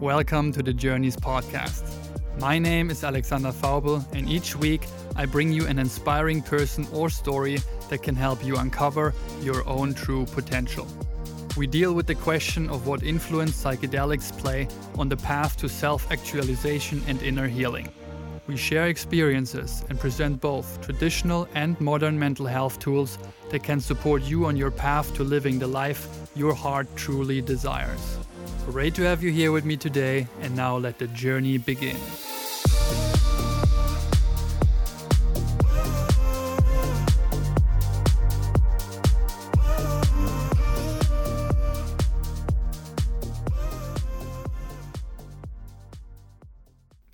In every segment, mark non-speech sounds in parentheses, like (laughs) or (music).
Welcome to the Journeys podcast. My name is Alexander Faubel, and each week I bring you an inspiring person or story that can help you uncover your own true potential. We deal with the question of what influence psychedelics play on the path to self actualization and inner healing. We share experiences and present both traditional and modern mental health tools that can support you on your path to living the life your heart truly desires. Great to have you here with me today, and now let the journey begin.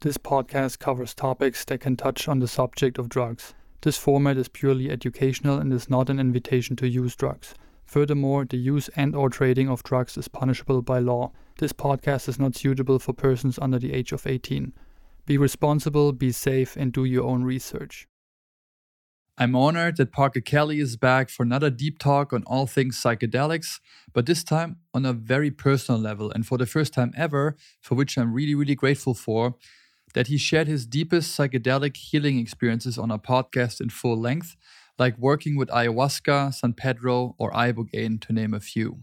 This podcast covers topics that can touch on the subject of drugs. This format is purely educational and is not an invitation to use drugs. Furthermore, the use and or trading of drugs is punishable by law. This podcast is not suitable for persons under the age of 18. Be responsible, be safe, and do your own research. I'm honored that Parker Kelly is back for another deep talk on all things psychedelics, but this time on a very personal level, and for the first time ever, for which I'm really, really grateful for, that he shared his deepest psychedelic healing experiences on a podcast in full length like working with ayahuasca, San Pedro, or ibogaine, to name a few.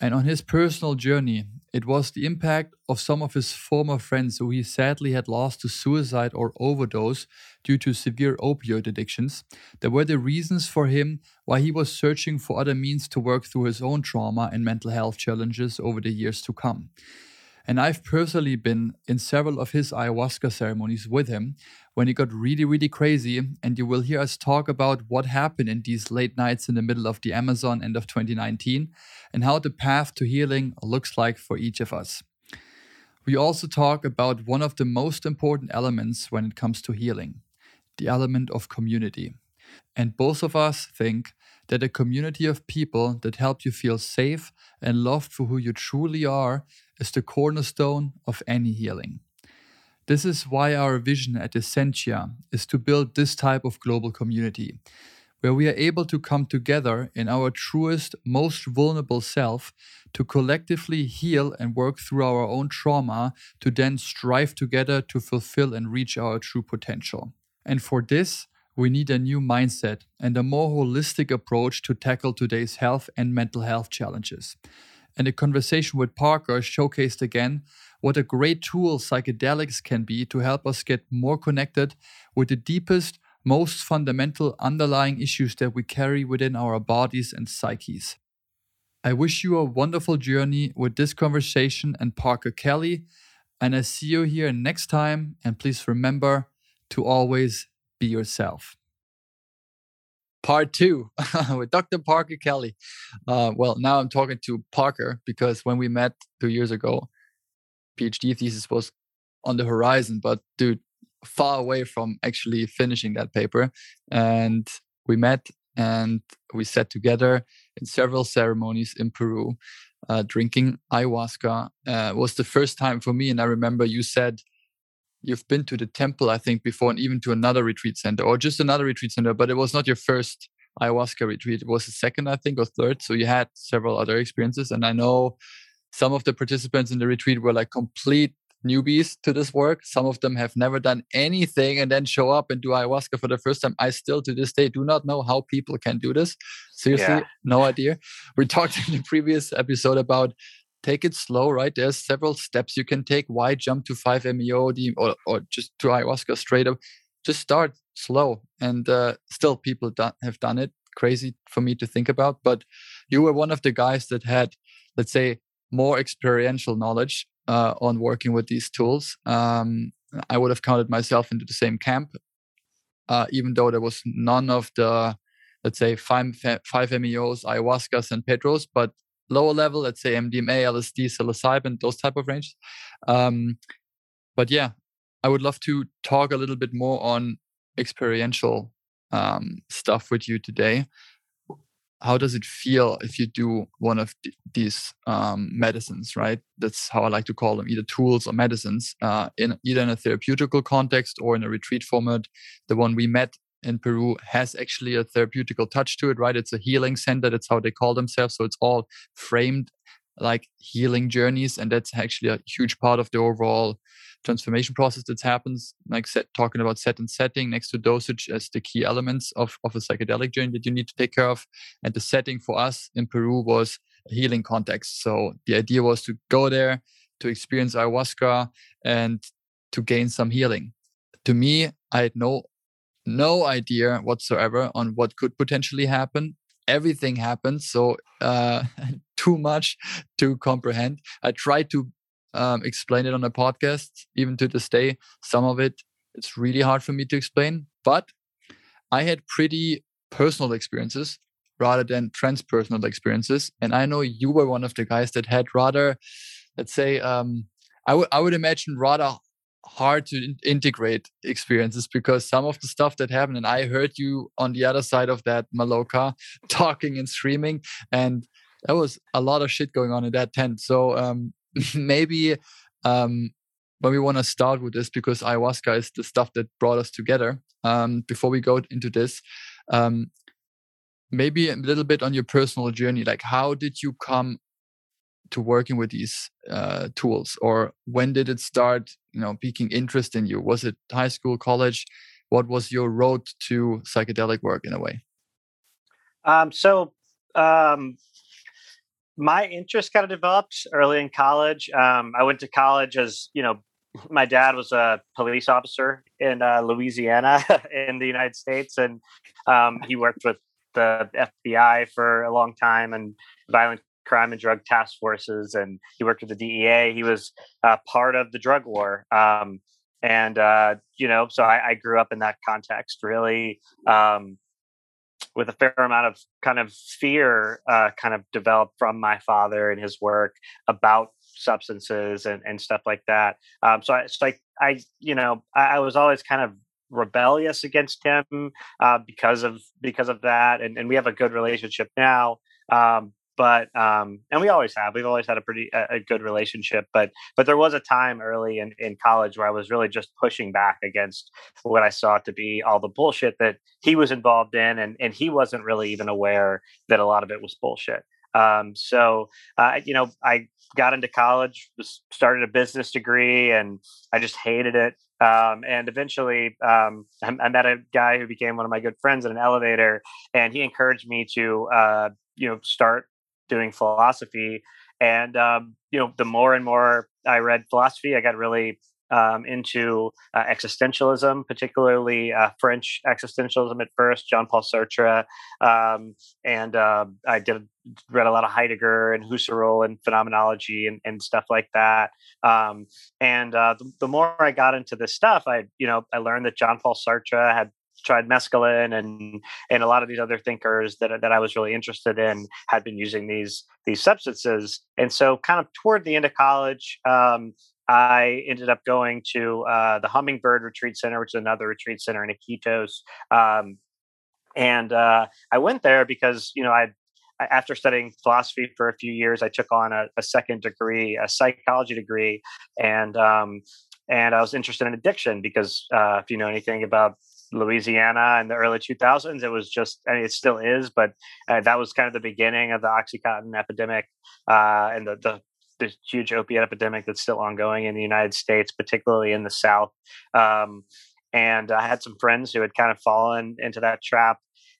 And on his personal journey, it was the impact of some of his former friends who he sadly had lost to suicide or overdose due to severe opioid addictions that were the reasons for him why he was searching for other means to work through his own trauma and mental health challenges over the years to come. And I've personally been in several of his ayahuasca ceremonies with him when he got really, really crazy. And you will hear us talk about what happened in these late nights in the middle of the Amazon end of 2019 and how the path to healing looks like for each of us. We also talk about one of the most important elements when it comes to healing the element of community. And both of us think that a community of people that help you feel safe and loved for who you truly are is the cornerstone of any healing. This is why our vision at Essentia is to build this type of global community, where we are able to come together in our truest, most vulnerable self to collectively heal and work through our own trauma to then strive together to fulfill and reach our true potential. And for this, we need a new mindset and a more holistic approach to tackle today's health and mental health challenges. And a conversation with Parker showcased again what a great tool psychedelics can be to help us get more connected with the deepest, most fundamental underlying issues that we carry within our bodies and psyches. I wish you a wonderful journey with this conversation and Parker Kelly, and I see you here next time. And please remember to always be yourself. Part two (laughs) with Dr. Parker Kelly. Uh, well, now I'm talking to Parker because when we met two years ago, PhD thesis was on the horizon, but dude, far away from actually finishing that paper. And we met and we sat together in several ceremonies in Peru, uh, drinking ayahuasca. Uh, was the first time for me, and I remember you said you've been to the temple, I think, before, and even to another retreat center or just another retreat center, but it was not your first ayahuasca retreat. It was the second, I think, or third. So you had several other experiences. And I know some of the participants in the retreat were like complete newbies to this work. Some of them have never done anything and then show up and do ayahuasca for the first time. I still to this day do not know how people can do this. Seriously, yeah. no idea. We talked (laughs) in the previous episode about take it slow, right? There's several steps you can take. Why jump to 5-MeO or, or just to ayahuasca straight up? Just start slow. And uh, still, people have done it. Crazy for me to think about. But you were one of the guys that had, let's say, more experiential knowledge uh, on working with these tools. Um, I would have counted myself into the same camp, uh, even though there was none of the, let's say, 5, 5-MeOs, ayahuascas, San Pedros, but lower level, let's say MDMA, LSD, psilocybin, those type of ranges. Um, but yeah, I would love to talk a little bit more on experiential um, stuff with you today. How does it feel if you do one of th- these um, medicines, right? That's how I like to call them, either tools or medicines, uh, in either in a therapeutical context or in a retreat format. The one we met in Peru has actually a therapeutical touch to it, right? It's a healing center. That's how they call themselves. So it's all framed like healing journeys and that's actually a huge part of the overall transformation process that happens like set, talking about set and setting next to dosage as the key elements of, of a psychedelic journey that you need to take care of and the setting for us in peru was a healing context so the idea was to go there to experience ayahuasca and to gain some healing to me i had no no idea whatsoever on what could potentially happen everything happens, so uh, (laughs) too much to comprehend i tried to um, explain it on a podcast. Even to this day, some of it it's really hard for me to explain. But I had pretty personal experiences rather than transpersonal experiences, and I know you were one of the guys that had rather, let's say, um, I would I would imagine rather hard to in- integrate experiences because some of the stuff that happened and i heard you on the other side of that maloka (laughs) talking and screaming and there was a lot of shit going on in that tent so um, (laughs) maybe um, when we want to start with this, because ayahuasca is the stuff that brought us together. Um, before we go into this, um, maybe a little bit on your personal journey. Like, how did you come to working with these uh, tools, or when did it start? You know, piquing interest in you. Was it high school, college? What was your road to psychedelic work in a way? Um, so um, my interest kind of developed early in college. Um, I went to college as you know, (laughs) my dad was a police officer in uh, Louisiana (laughs) in the United States, and um, he worked with the FBI for a long time and violent crime and drug task forces, and he worked with the DEA. He was uh, part of the drug war. Um, and uh, you know, so I, I, grew up in that context, really um, with a fair amount of kind of fear uh, kind of developed from my father and his work about substances and, and stuff like that. Um, so I, it's like I, you know, I, I, was always kind of rebellious against him uh, because of because of that, and, and we have a good relationship now. Um, but um, and we always have we've always had a pretty a, a, good relationship but but there was a time early in, in college where i was really just pushing back against what i saw to be all the bullshit that he was involved in and and he wasn't really even aware that a lot of it was bullshit. Um, so uh, you know i got into college started a business degree and i just hated it. Um, and eventually um, I, I, met a guy who became one of my good friends in an elevator and he encouraged me to uh, you know start doing philosophy. And um, you know, the more and more I read philosophy, I got really um, into uh, existentialism, particularly uh, French existentialism at first, Jean Paul Sartre, um, and uh, I did read a lot of Heidegger and Husserl and phenomenology and, and stuff like that. Um, and uh, the, the, more I got into this stuff, I you know I learned that Jean Paul Sartre had tried mescaline and and a lot of these other thinkers that that I was really interested in had been using these these substances. And so, kind of toward the end of college, um, I ended up going to uh, the Hummingbird Retreat Center, which is another retreat center in Iquitos. Um, and uh, I went there because you know I after studying philosophy for a few years, I took on a, a second degree, a psychology degree, and um, and I was interested in addiction because uh, if you know anything about Louisiana in the early 2000s. It was just, I mean, it still is, but uh, that was kind of the beginning of the OxyContin epidemic uh, and the, the, the huge opiate epidemic that's still ongoing in the United States, particularly in the South. Um, and I had some friends who had kind of fallen into that trap.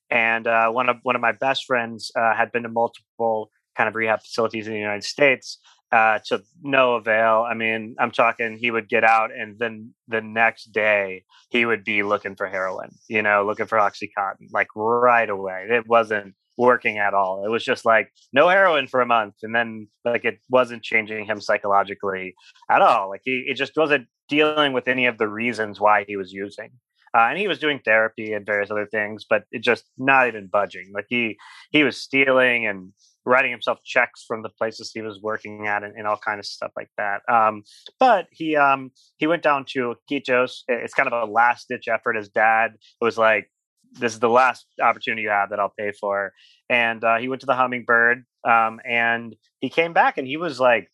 And uh, one of one of my best friends uh, had been to multiple kind of rehab facilities in the United States uh, to no avail. I mean, I'm talking he would get out and then the next day he would be looking for heroin, you know, looking for Oxycontin, like right away. It wasn't working at all. It was just like no heroin for a month. And then like it wasn't changing him psychologically at all. Like he, it just wasn't dealing with any of the reasons why he was using. Uh, and he was doing therapy and various other things, but it just not even budging. Like he he was stealing and writing himself checks from the places he was working at and, and all kind of stuff like that. Um, but he um, he went down to Iquitos. It's kind of a last ditch effort. His dad was like, "This is the last opportunity you have that I'll pay for." And uh, he went to the Hummingbird, um, and he came back, and he was like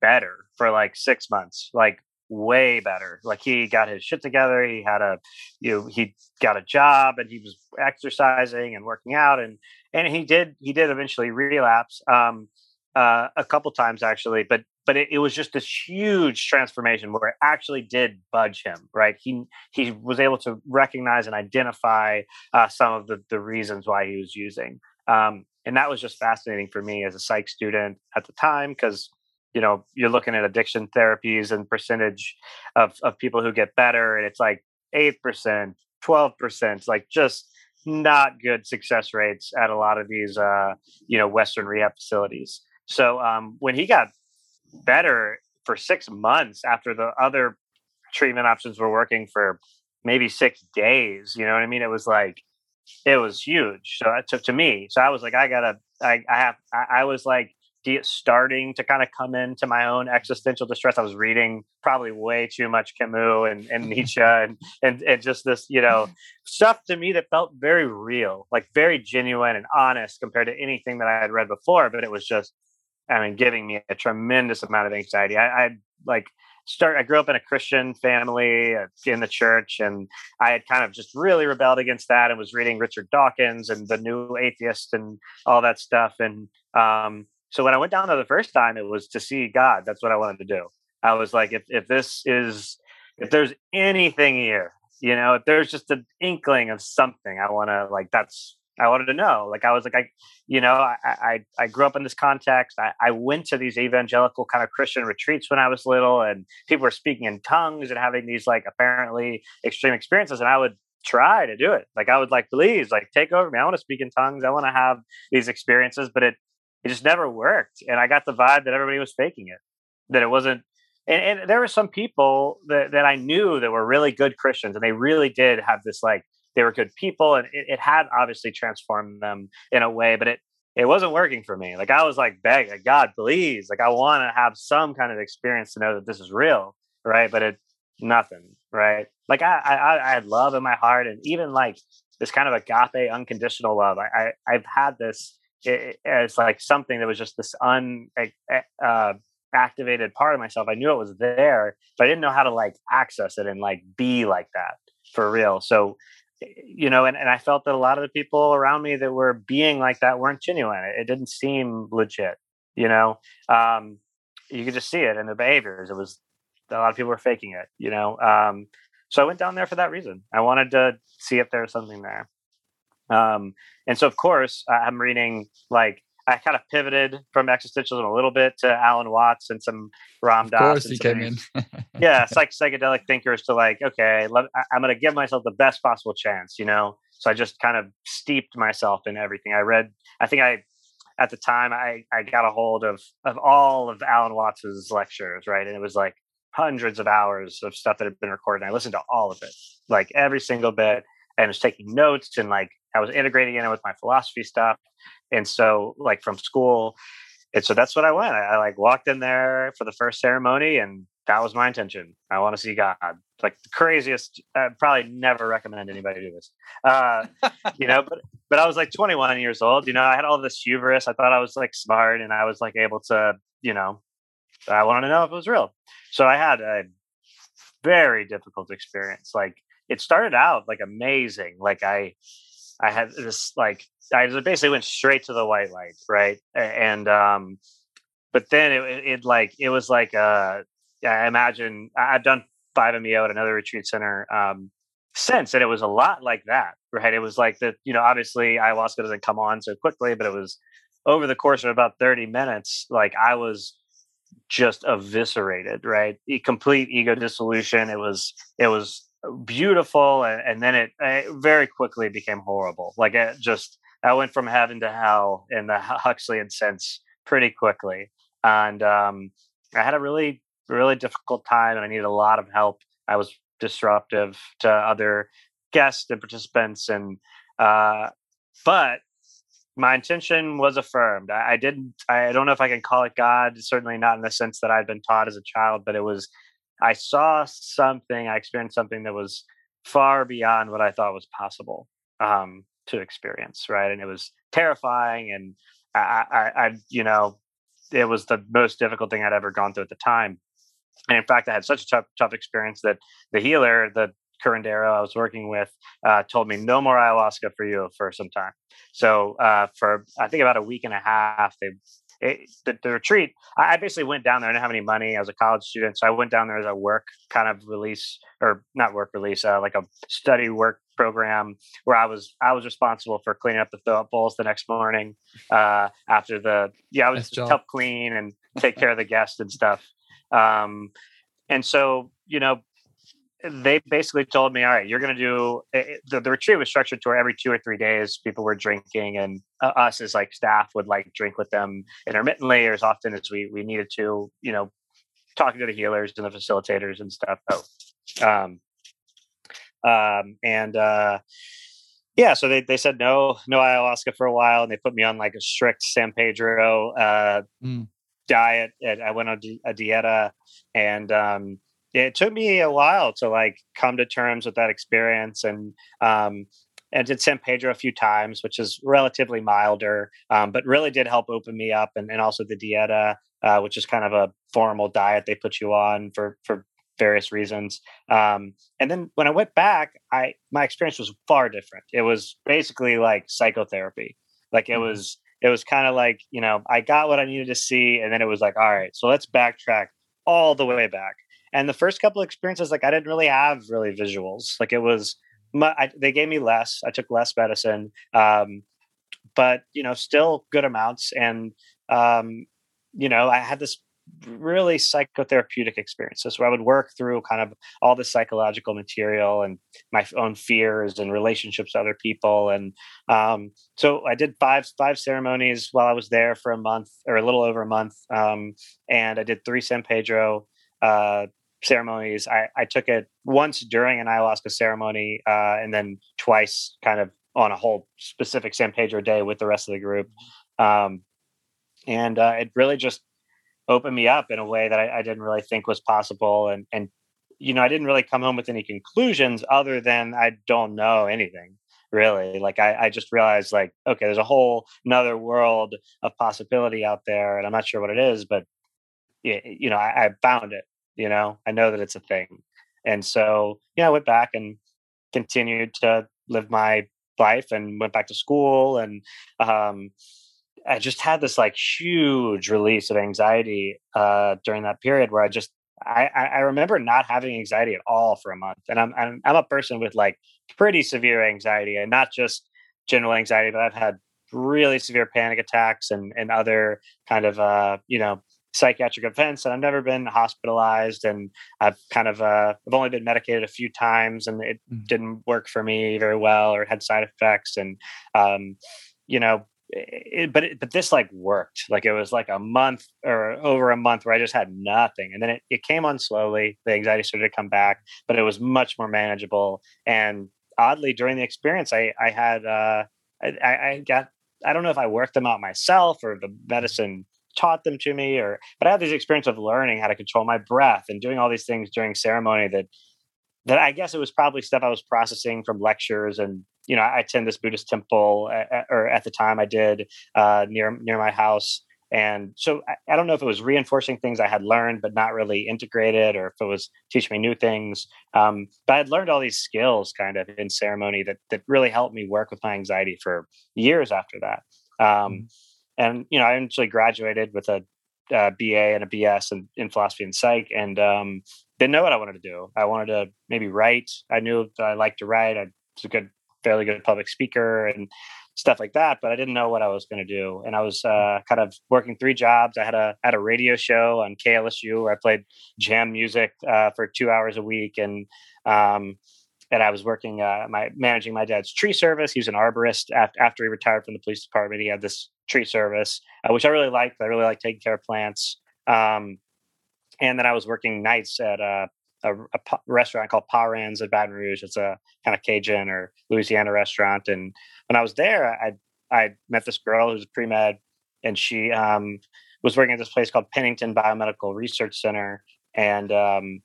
better for like six months, like way better. Like he got his shit together. He had a, you know, he got a job and he was exercising and working out and and he did he did eventually relapse. Um, uh, a couple times actually, but but it, it, was just this huge transformation where it actually did budge him. Right, he he was able to recognize and identify uh, some of the the reasons why he was using, um, and that was just fascinating for me as a psych student at the time because you know you're looking at addiction therapies and percentage of of people who get better, and it's like eight percent, twelve percent, like just not good success rates at a lot of these uh, you know Western rehab facilities. So um, when he got better for six months after the other treatment options were working for maybe six days, you know what I mean? It was like it was huge. So took to me. So I was like, I gotta, I, I have, I, I was like starting to kind of come into my own existential distress. I was reading probably way too much Camus and, and (laughs) Nietzsche and, and, and just this, you know, stuff to me that felt very real, like very genuine and honest compared to anything that I had read before. But it was just, I mean, giving me a tremendous amount of anxiety. I, I like start. I grew up in a Christian family uh, in the church, and I had kind of just really rebelled against that, and was reading Richard Dawkins and the New Atheist and all that stuff. And um, so when I went down there the first time, it was to see God. That's what I wanted to do. I was like, if if this is if there's anything here, you know, if there's just an inkling of something, I want to like that's I wanted to know. Like I was like I, you know, I I, I grew up in this context. I, I went to these evangelical kind of Christian retreats when I was little, and people were speaking in tongues and having these like apparently extreme experiences, and I would try to do it. Like I would like, please, like take over me. I want to speak in tongues. I want to have these experiences, but it it just never worked. And I got the vibe that everybody was faking it, that it wasn't. And, and there were some people that, that I knew that were really good Christians, and they really did have this like they were good people, and it, it had obviously transformed them in a way, but it it wasn't working for me. Like I was like begging God, please, like I want to have some kind of experience to know that this is real, right? But it nothing, right? Like I I, I had love in my heart, and even like this kind of agape, unconditional love. I, I I've had this it's like something that was just this un uh, activated part of myself. I knew it was there, but I didn't know how to like access it and like be like that for real. So, you know, and, and I felt that a lot of the people around me that were being like that weren't genuine. It, it didn't seem legit, you know. Um, you could just see it in their behaviors. It was a lot of people were faking it, you know. Um, so I went down there for that reason. I wanted to see if there was something there. Um, and so, of course, I'm reading like I kind of pivoted from existentialism a little bit to Alan Watts and some Ram Dass. Of course, he came in. (laughs) yeah, (laughs) psych psychedelic thinkers to like, okay, let, I, am going to give myself the best possible chance, you know. So I just kind of steeped myself in everything. I read. I think I, at the time, I I got a hold of of all of Alan Watts's lectures, right, and it was like hundreds of hours of stuff that had been recorded. And I listened to all of it, like every single bit, and was taking notes and like I was integrating in it with my philosophy stuff. And so, like from school, and so that's what I went. I, I, like walked in there for the first ceremony, and that was my intention. I want to see God. Like the craziest. I probably never recommend anybody do this. Uh, (laughs) you know, but but I was like 21 years old. You know, I had all this hubris. I thought I was like smart, and I was like able to, you know, I wanted to know if it was real. So I had a very difficult experience. Like it started out like amazing. Like I I had this like I basically went straight to the white light, right? And um, but then it, it like it was like uh, I imagine I've done 5MEO at another retreat center um, since, and it was a lot like that, right? It was like that, you know, obviously ayahuasca doesn't come on so quickly, but it was over the course of about 30 minutes, like I was just eviscerated, right? Complete ego dissolution. It was it was beautiful and, and then it, it, very quickly became horrible. Like it just i went from heaven to hell in the (laughs) huxleyan sense pretty quickly and um, i had a really really difficult time and i needed a lot of help. I was disruptive to other guests and participants and uh, but my intention was affirmed. I, I didn't i don't know if i can call it god certainly not in the sense that i'd been taught as a child but it was I saw something, I experienced something that was far beyond what I thought was possible um, to experience, right? And it was terrifying, and I, I, I, you know, it was the most difficult thing I'd ever gone through at the time. And in fact, I had such a tough, tough experience that the healer, the curandero I was working with, uh, told me no more ayahuasca for you for some time. So uh, for I think about a week and a half, they it, the, the, retreat, I basically went down there. I didn't have any money. I was a college student, so I went down there as a work kind of release, or not work release, uh, like a study work program where I was I was responsible for cleaning up the fill up bowls the next morning uh, after the yeah I was to help clean and take care of the guests and stuff. Um, and so you know they basically told me, all right, you're going to do it, the, the, retreat was structured to where every two or three days people were drinking, and uh, us as like staff would like drink with them intermittently or as often as we we needed to, you know, talking to the healers and the facilitators and stuff. Oh, um, um, and uh, yeah, so they they said no, no ayahuasca for a while, and they put me on like a strict San Pedro uh, mm. diet. And I went on a dieta, and um, it took me a while to like come to terms with that experience and um and did San Pedro a few times, which is relatively milder, um, but really did help open me up, and, and also the dieta, uh, which is kind of a formal diet they put you on for for various reasons. Um, and then when I went back, I my experience was far different. It was basically like psychotherapy. Like it mm-hmm. was it was kind of like you know I got what I needed to see, and then it was like all right, so let's backtrack all the way back and the first couple of experiences, like I didn't really have really visuals. Like it was, I, they gave me less. I took less medicine, um, but you know, still good amounts. And um, you know, I had this really psychotherapeutic experiences where I would work through kind of all the psychological material and my own fears and relationships to other people. And um, so I did five five ceremonies while I was there for a month or a little over a month. Um, and I did three San Pedro uh, ceremonies. I, I took it once during an ayahuasca ceremony, uh, and then twice, kind of on a whole specific San Pedro day with the rest of the group. Um, and uh, it really just opened me up in a way that I, I, didn't really think was possible. And and you know, I didn't really come home with any conclusions other than I don't know anything really. Like I, I just realized like, okay, there's a whole another world of possibility out there, and I'm not sure what it is, but you know, I, I found it you know i know that it's a thing. And so yeah i went back and continued to live my life and went back to school and um, i just had this like huge release of anxiety uh, during that period where i just I, I remember not having anxiety at all for a month. And I'm, I'm i'm a person with like pretty severe anxiety and not just general anxiety but i've had really severe panic attacks and and other kind of uh you know psychiatric events and I've never been hospitalized and I've kind of uh, I've only been medicated a few times and it mm. didn't work for me very well or had side effects and um, you know it, but it, but this like worked. Like it was like a month or over a month where I just had nothing and then it, it came on slowly. The anxiety started to come back but it was much more manageable. And oddly during the experience I I had uh, I, I got I don't know if I worked them out myself or the medicine taught them to me or but i had this experience of learning how to control my breath and doing all these things during ceremony that that i guess it was probably stuff i was processing from lectures and you know i attend this buddhist temple at, or at the time i did uh, near near my house. And so I, I, don't know if it was reinforcing things i had learned but not really integrated or if it was teaching me new things. Um, but i'd learned all these skills kind of in ceremony that that really helped me work with my anxiety for years after that. Um, mm-hmm and you know, I eventually graduated with a, BA and a BS in, in philosophy and psych, and um, didn't know what I wanted to do. I wanted to maybe write. I knew that I liked to write. I was a good, fairly good public speaker and stuff like that, but I didn't know what I was going to do. And I was uh, kind of working three jobs. I had a had a radio show on KLSU where I played jam music uh, for two hours a week, and um, and I was working uh, my managing my dad's tree service. He was an arborist after, after he retired from the police department. He had this tree service, uh, which I really liked. I really like taking care of plants. Um, and then I was working nights at a, a, a p- restaurant called Parrain's at Baton Rouge. It's a kind of Cajun or Louisiana restaurant. And when I was there, I I met this girl who's pre med, and she um, was working at this place called Pennington Biomedical Research Center. And um,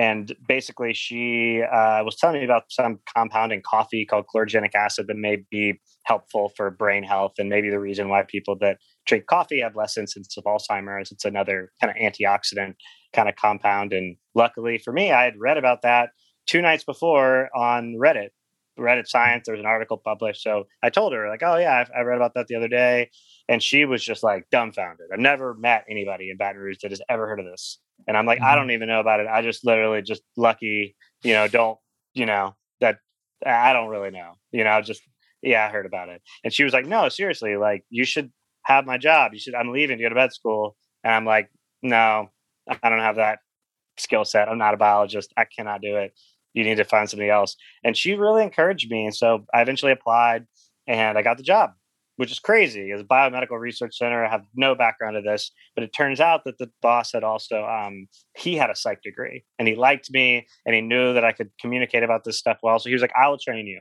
and basically she uh, was telling me about some compound in coffee called chlorogenic acid that may be helpful for brain health and maybe the reason why people that drink coffee have less incidence of alzheimer's it's another kind of antioxidant kind of compound and luckily for me i had read about that two nights before on reddit Reddit Science. There was an article published. So I told her, like, oh, yeah, I, I read about that the other day. And she was just like dumbfounded. I've never met anybody in Baton Rouge that has ever heard of this. And I'm like, mm-hmm. I don't even know about it. I just literally just lucky, you know, don't, you know, that I don't really know, you know, just, yeah, I heard about it. And she was like, no, seriously, like, you should have my job. You should, I'm leaving to go to med school. And I'm like, no, I don't have that skill set. I'm not a biologist. I cannot do it. You need to find somebody else. And she really encouraged me. And so I eventually applied and I got the job, which is crazy. As a biomedical research center, I have no background of this, but it turns out that the boss had also um, he had a psych degree and he liked me and he knew that I could communicate about this stuff well. So he was like, I will train you.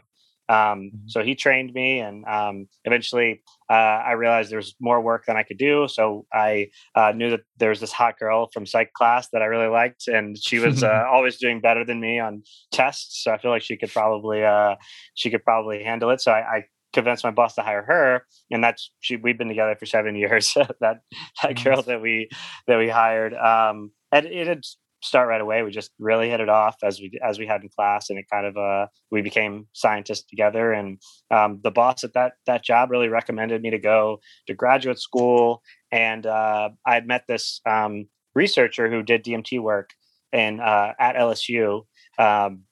Um, mm-hmm. so he trained me, and um, eventually uh, I realized there was more work than I could do. So I uh, knew that there was this hot girl from psych class that I really liked, and she was uh, (laughs) always doing better than me on tests. So I feel like she could probably uh, she could probably handle it. So I, I convinced my boss to hire her and that's she we've been together for seven years (laughs) that that girl that we that we hired um and it had start right away. We just really hit it off as we as we had in class, and it kind of uh, we became scientists together. And um, the boss at that that job really recommended me to go to graduate school. And uh, I had met this um, researcher who did DMT work in uh, at LSU. Um,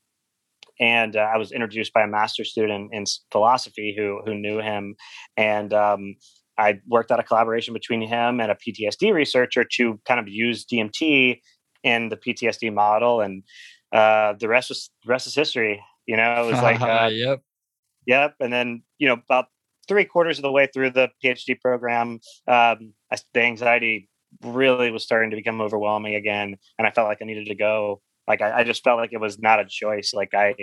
and uh, I was introduced by a master student in philosophy who who knew him, and um, I worked out a collaboration between him and a PTSD researcher to kind of use DMT in the PTSD model, and uh, the rest was the rest is history. You know, it was like, (laughs) uh, yep, yep. And then you know, about three quarters of the way through the PhD program, um, I, the anxiety really was starting to become overwhelming again, and I felt like I needed to go. Like I, I, just felt like it was not a choice. Like I,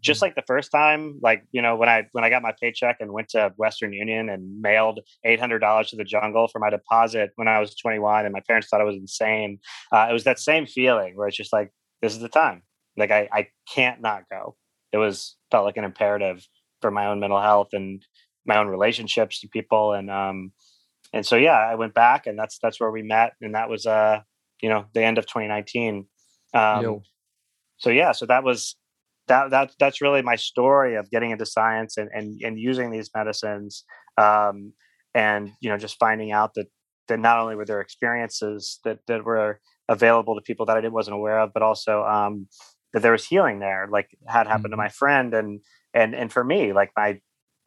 just mm-hmm. like the first time, like you know when I when I got my paycheck and went to Western Union and mailed eight hundred dollars to the jungle for my deposit when I was twenty one, and my parents thought I was insane. Uh, it was that same feeling where it's just like this is the time. Like I I can't not go. It was felt like an imperative for my own mental health and my own relationships to people and um and so yeah i went back and that's that's where we met and that was uh you know the end of 2019 um, so yeah, so that was that that that's really my story of getting into science and and and using these medicines, um, and you know just finding out that that not only were there experiences that that were available to people that I didn't wasn't aware of, but also um, that there was healing there, like had happened mm-hmm. to my friend, and and and for me, like my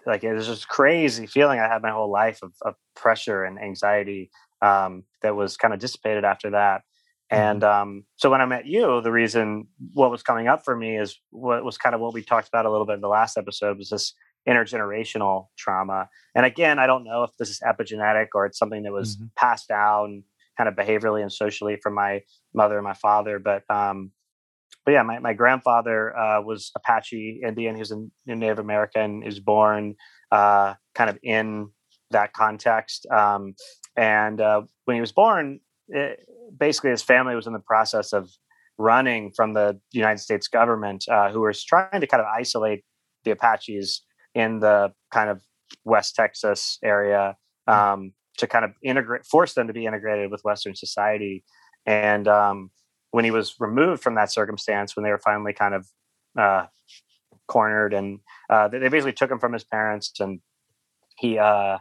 like it was just crazy feeling I had my whole life of, of pressure and anxiety um, that was kind of dissipated after that. And mm-hmm. um, so when I met you, the reason what was coming up for me is what was kind of what we talked about a little bit in the last episode was this intergenerational trauma. And again, I don't know if this is epigenetic or it's something that was mm-hmm. passed down kind of behaviorally and socially from my mother and my father. But um, but yeah, my, my grandfather uh, was Apache Indian. He was in, in Native American. He was born uh, kind of in that context. Um, and uh, when he was born, it, basically his family was in the process of running from the United States government, uh, who was trying to kind of isolate the Apaches in the kind of West Texas area hmm. um, to kind of integrate, force them to be integrated with Western society. And um, when he was removed from that circumstance, when they were finally kind of uh, cornered, and uh, they basically took him from his parents, and he uh,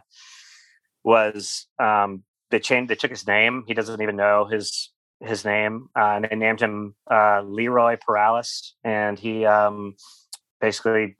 was um, they changed they took his name he doesn't even know his his name uh, and they named him uh, leroy Paralis. and he um, basically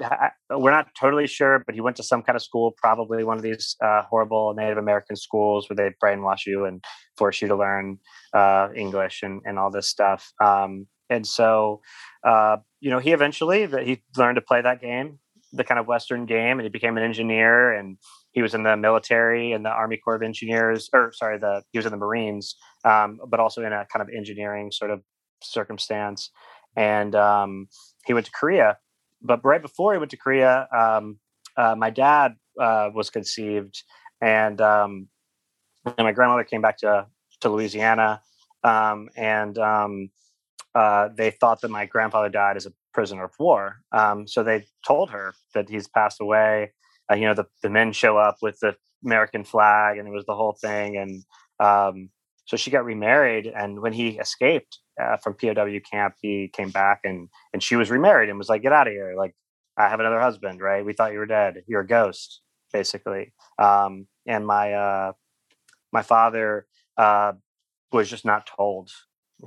we're not totally sure but he went to some kind of school probably one of these uh, horrible native american schools where they brainwash you and force you to learn uh, english and, and all this stuff um, and so uh, you know he eventually that he learned to play that game the kind of western game and he became an engineer and he was in the military and the Army Corps of Engineers, or sorry, the he was in the Marines, um, but also in a kind of engineering sort of circumstance. And um, he went to Korea, but right before he went to Korea, um, uh, my dad uh, was conceived, and, um, and my grandmother came back to to Louisiana, um, and um, uh, they thought that my grandfather died as a prisoner of war. so they told her that he's passed away uh, you know, the, the men show up with the American flag and it was the whole thing. And um, so she got remarried. And when he escaped uh, from POW camp, he came back and, and she was remarried and was like, get out of here. Like, I have another husband, right? We thought you were dead. You're a ghost, basically. Um, and my uh, my father uh, was just not told.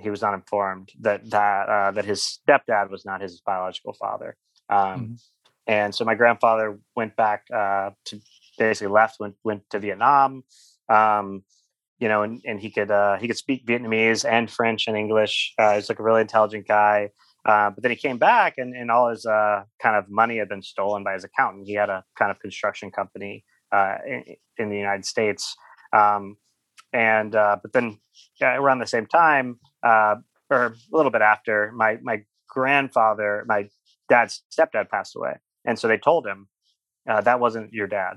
He was not informed that that uh, that his stepdad was not his biological father. Um, mm-hmm. And so my grandfather went back uh, to basically left, went went to Vietnam. Um, you know, and, and he could uh, he could speak Vietnamese and French and English. Uh, he's like a really intelligent guy. Uh, but then he came back, and, and all his uh, kind of money had been stolen by his accountant. He had a kind of construction company uh, in, in, the United States, um, and uh, but then around the same time, uh, or a little bit after, my my grandfather, my dad's stepdad, passed away, and so they told him uh, that wasn't your dad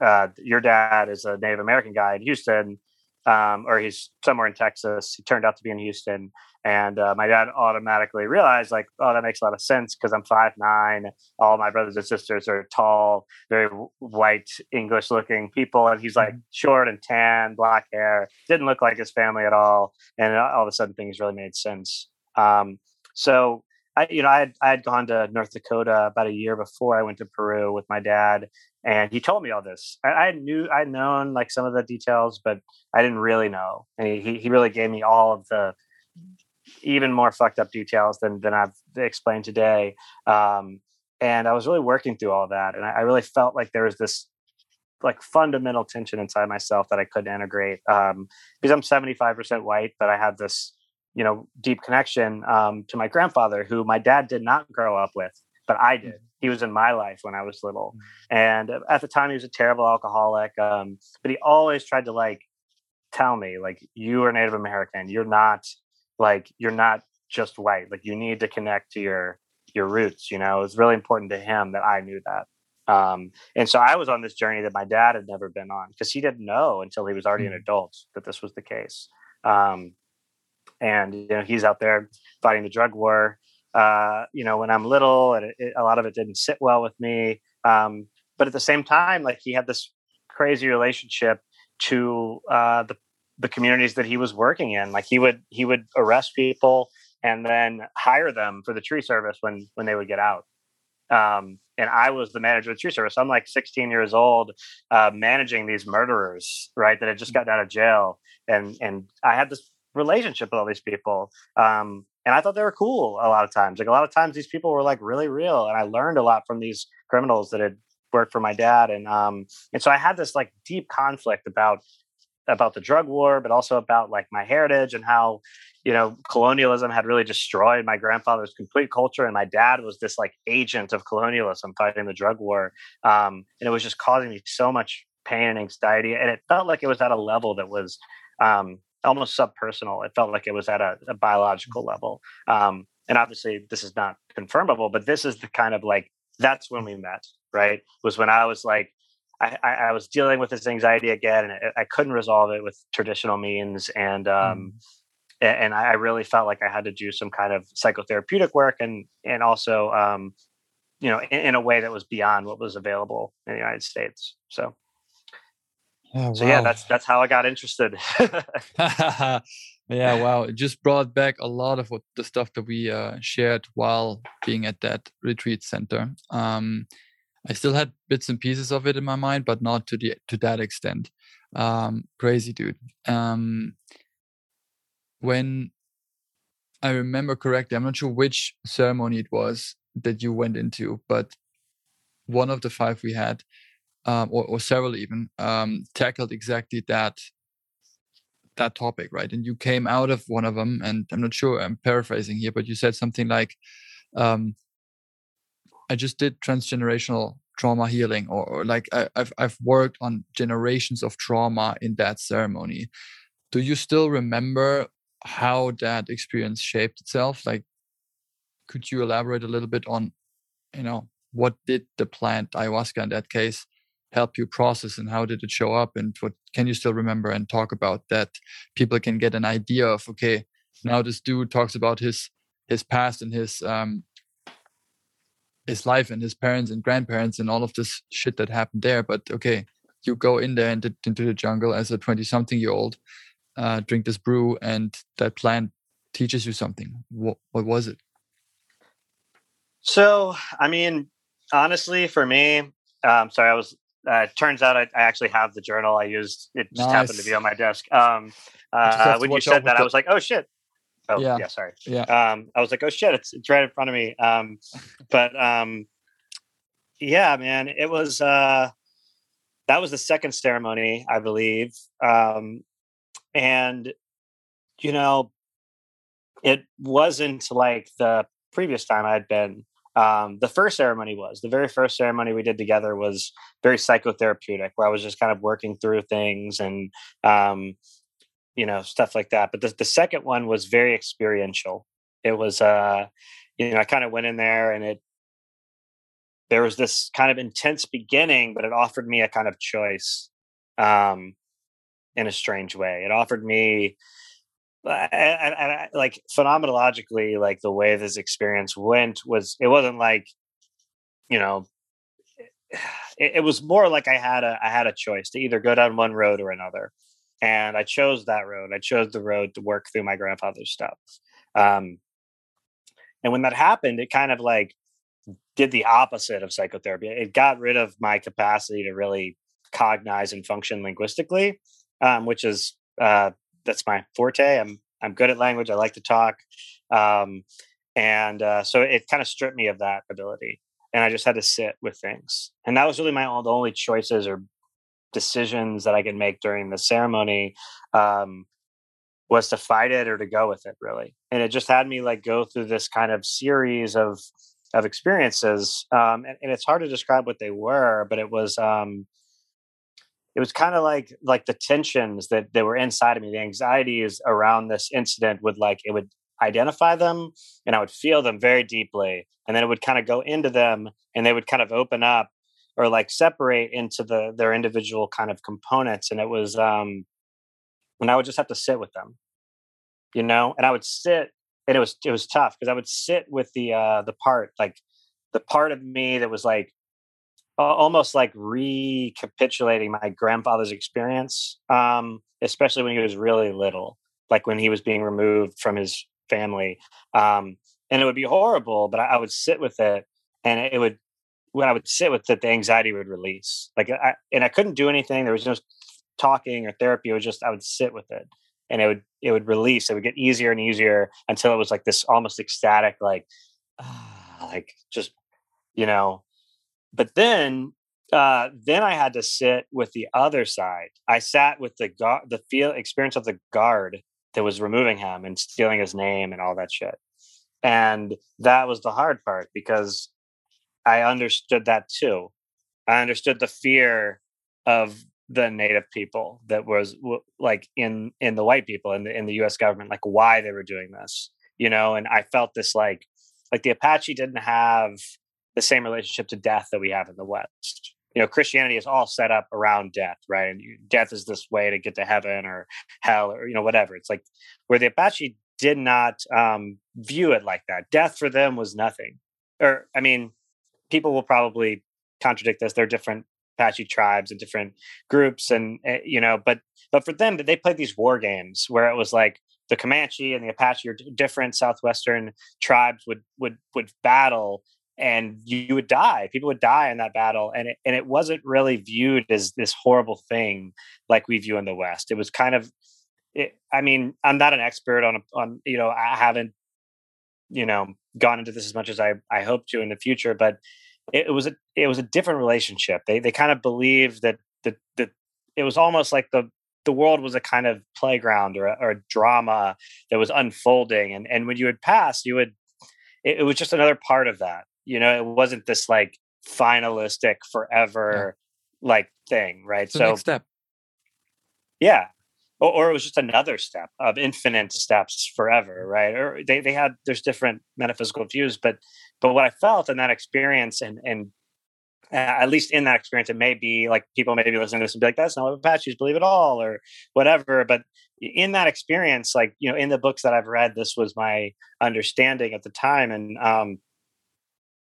uh, your dad is a Native American guy in Houston, um, or he's somewhere in Texas. He turned out to be in Houston, and uh, my dad automatically realized, like, oh, that makes a lot of sense because I'm five nine. All my brothers and sisters are tall, very white, English-looking people, and he's like mm-hmm. short and tan, black hair. Didn't look like his family at all, and all of a sudden things really made sense. Um, so I, you know, I had, I had gone to North Dakota about a year before I went to Peru with my dad, and he told me all this. I, I knew I'd known like some of the details, but I didn't really know. And he he really gave me all of the even more fucked up details than than I've explained today. Um, and I was really working through all that, and I, I, really felt like there was this like fundamental tension inside myself that I couldn't integrate um, because I'm 75% white, but I had this you know deep connection um, to my grandfather, who my dad did not grow up with, but I did. Mm-hmm. He was in my life when I was little, mm-hmm. and at the time he was a terrible alcoholic. Um, but he always tried to like tell me, like, you are Native American. You're not like you're not just white. Like you need to connect to your your roots. You know, it was really important to him that I knew that. Um, and so I was on this journey that my dad had never been on because he didn't know until he was already mm-hmm. an adult that this was the case. Um, and you know he's out there fighting the drug war. Uh, you know when i'm little and it, it, a lot of it didn't sit well with me. Um, but at the same time like he had this crazy relationship to uh, the the communities that he was working in. Like he would he would arrest people and then hire them for the tree service when when they would get out. Um, and I was the manager of the tree service. I'm like 16 years old, uh, managing these murderers, right, that had just gotten out of jail, and and I had this relationship with all these people. Um, and I thought they were cool a lot of times. Like a lot of times, these people were like really real, and I learned a lot from these criminals that had worked for my dad. And um, and so I had this like deep conflict about about the drug war, but also about like my heritage and how you know colonialism had really destroyed my grandfather's complete culture, and my dad was this like agent of colonialism fighting the drug war, um, and it was just causing me so much pain and anxiety, and it felt like it was at a level that was um, almost subpersonal. It felt like it was at a, a biological level. Um, and obviously, this is not confirmable, but this is the kind of like that's when we met. Right? Was when I was like, I, I was dealing with this anxiety again, and I, I couldn't resolve it with traditional means, and um, mm. and I really felt like I had to do some kind of psychotherapeutic work, and and also um, you know in, in a way that was beyond what was available in the United States. So. Oh, so yeah, that's that's how I got interested. (laughs) (laughs) yeah, wow! It just brought back a lot of what the stuff that we uh, shared while being at that retreat center. Um, I still had bits and pieces of it in my mind, but not to the to that extent. Um, crazy dude. Um, when I remember correctly, I'm not sure which ceremony it was that you went into, but one of the five we had um, or, or, several even um, tackled exactly that that topic right? And you came out of one of them and i'm not sure i'm paraphrasing here but you said something like um, i just did transgenerational trauma healing or, or like I, have I've worked on generations of trauma in that ceremony. Do you still remember how that experience shaped itself? Like could you elaborate a little bit on you know what did the plant ayahuasca in that case help you process and how did it show up and what can you still remember and talk about that people can get an idea of okay now this dude talks about his his past and his um his life and his parents and grandparents and all of this shit that happened there but okay you go in there and into the jungle as a 20 something year old uh, drink this brew and that plant teaches you something what, what was it So, I mean, honestly, for me, um, sorry, I was. Uh, turns out I, I, actually have the journal I used. It just nice. happened to be on my desk. Um, uh, when you said that. I was like, "Oh shit!" Oh yeah, yeah sorry. Yeah. Um, I was like, "Oh shit!" It's it's right in front of me. Um, but um, yeah, man, it was. Uh, that was the second ceremony, I believe. Um, and you know, it wasn't like the previous time I'd been. Um, the first ceremony was the very first ceremony we did together was very psychotherapeutic, where I was just kind of working through things and um, you know stuff like that. But the, the second one was very experiential. It was, uh, you know, I kind of went in there and it there was this kind of intense beginning, but it offered me a kind of choice um, in a strange way. It offered me and, and, like phenomenologically, like the way this experience went was it wasn't like you know it, it, was more like I had a I had a choice to either go down one road or another, and I chose that road. I chose the road to work through my grandfather's stuff. Um, and when that happened, it kind of like did the opposite of psychotherapy. It got rid of my capacity to really cognize and function linguistically, um, which is uh, that's my forte. I'm I'm good at language. I like to talk, um, and uh, so it kind of stripped me of that ability, and I just had to sit with things. And that was really my own, the only choices or decisions that I could make during the ceremony um, was to fight it or to go with it, really. And it just had me like go through this kind of series of of experiences, um, and, and, it's hard to describe what they were, but it was. Um, it was kind of like like the tensions that that were inside of me the anxieties around this incident would like it would identify them and i would feel them very deeply and then it would kind of go into them and they would kind of open up or like separate into the their individual kind of components and it was um and i would just have to sit with them you know? And i would sit and it was it was tough because i would sit with the uh the part like the part of me that was like almost like recapitulating my grandfather's experience, um, especially when he was really little, like when he was being removed from his family. Um, and it would be horrible, but I, I, would sit with it, and it would when I would sit with it, the anxiety would release. Like, I, and I couldn't do anything. There was no talking or therapy. It was just I would sit with it, and it would it would release. It would get easier and easier until it was like this almost ecstatic, like, (sighs) like just you know but then uh, then I had to sit with the other side. I sat with the guard, the feel experience of the guard that was removing him and stealing his name and all that shit. And that was the hard part because I understood that too. I understood the fear of the native people that was like in in the white people in the in the U.S. government, like why they were doing this, you know. And I felt this like like the Apache didn't have the same relationship to death that we have in the West. You know, Christianity is all set up around death, right? And death is this way to get to heaven or hell or you know whatever. It's like where the Apache did not um, view it like that. Death for them was nothing. Or I mean, people will probably contradict this. They're different Apache tribes and different groups, and uh, you know, but but for them, they played these war games where it was like the Comanche and the Apache are different southwestern tribes would would would battle and you would die people would die in that battle and it, and it wasn't really viewed as this horrible thing like we view in the west. It was kind of it, i mean i'm not an expert on on you know i haven't you know gone into this as much as i i hope to in the future but it, it was a it was a different relationship. They they kind of believed that that that it was almost like the the world was a kind of playground or a, or a drama that was unfolding and and when you would pass you would it was just another part of that you know it wasn't this like finalistic forever yeah. like thing right so step yeah or, or, it was just another step of infinite steps forever right or they, they had there's different metaphysical views but but what i felt in that experience and and uh, at least in that experience, it may be like people may be listening to this and be like, "That's not what Apaches believe at all," or whatever. But in that experience, like you know, in the books that I've read, this was my understanding at the time, and um,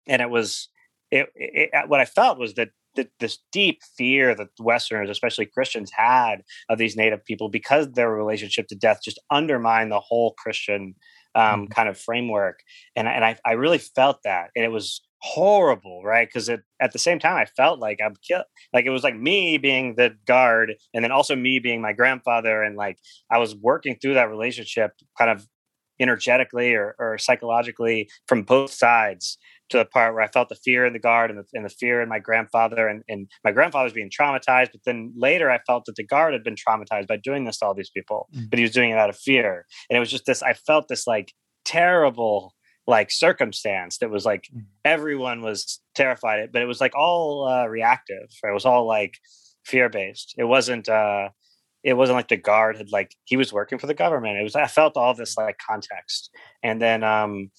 and it was it, it, what I felt was that, that this deep fear that Westerners, especially Christians, had of these Native people because their relationship to death just undermined the whole Christian um, mm-hmm. kind of framework. And, and I, I really felt that. And it was horrible, right? Because at the same time, I felt like I'm killed. Like it was like me being the guard, and then also me being my grandfather, and like I was working through that relationship, kind of energetically or, or psychologically from both sides to the part where I felt the fear in the guard and the, and the fear in my grandfather and, and my grandfather was being traumatized. But then later I felt that the guard had been traumatized by doing this to all these people, mm. but he was doing it out of fear. And it was just this, I felt this like terrible like circumstance that was like mm. everyone was terrified, but it was like all uh, reactive. Right? It was all like fear based. It wasn't, uh, it wasn't like the guard had like he was working for the government. It was I felt all this like context, and then um,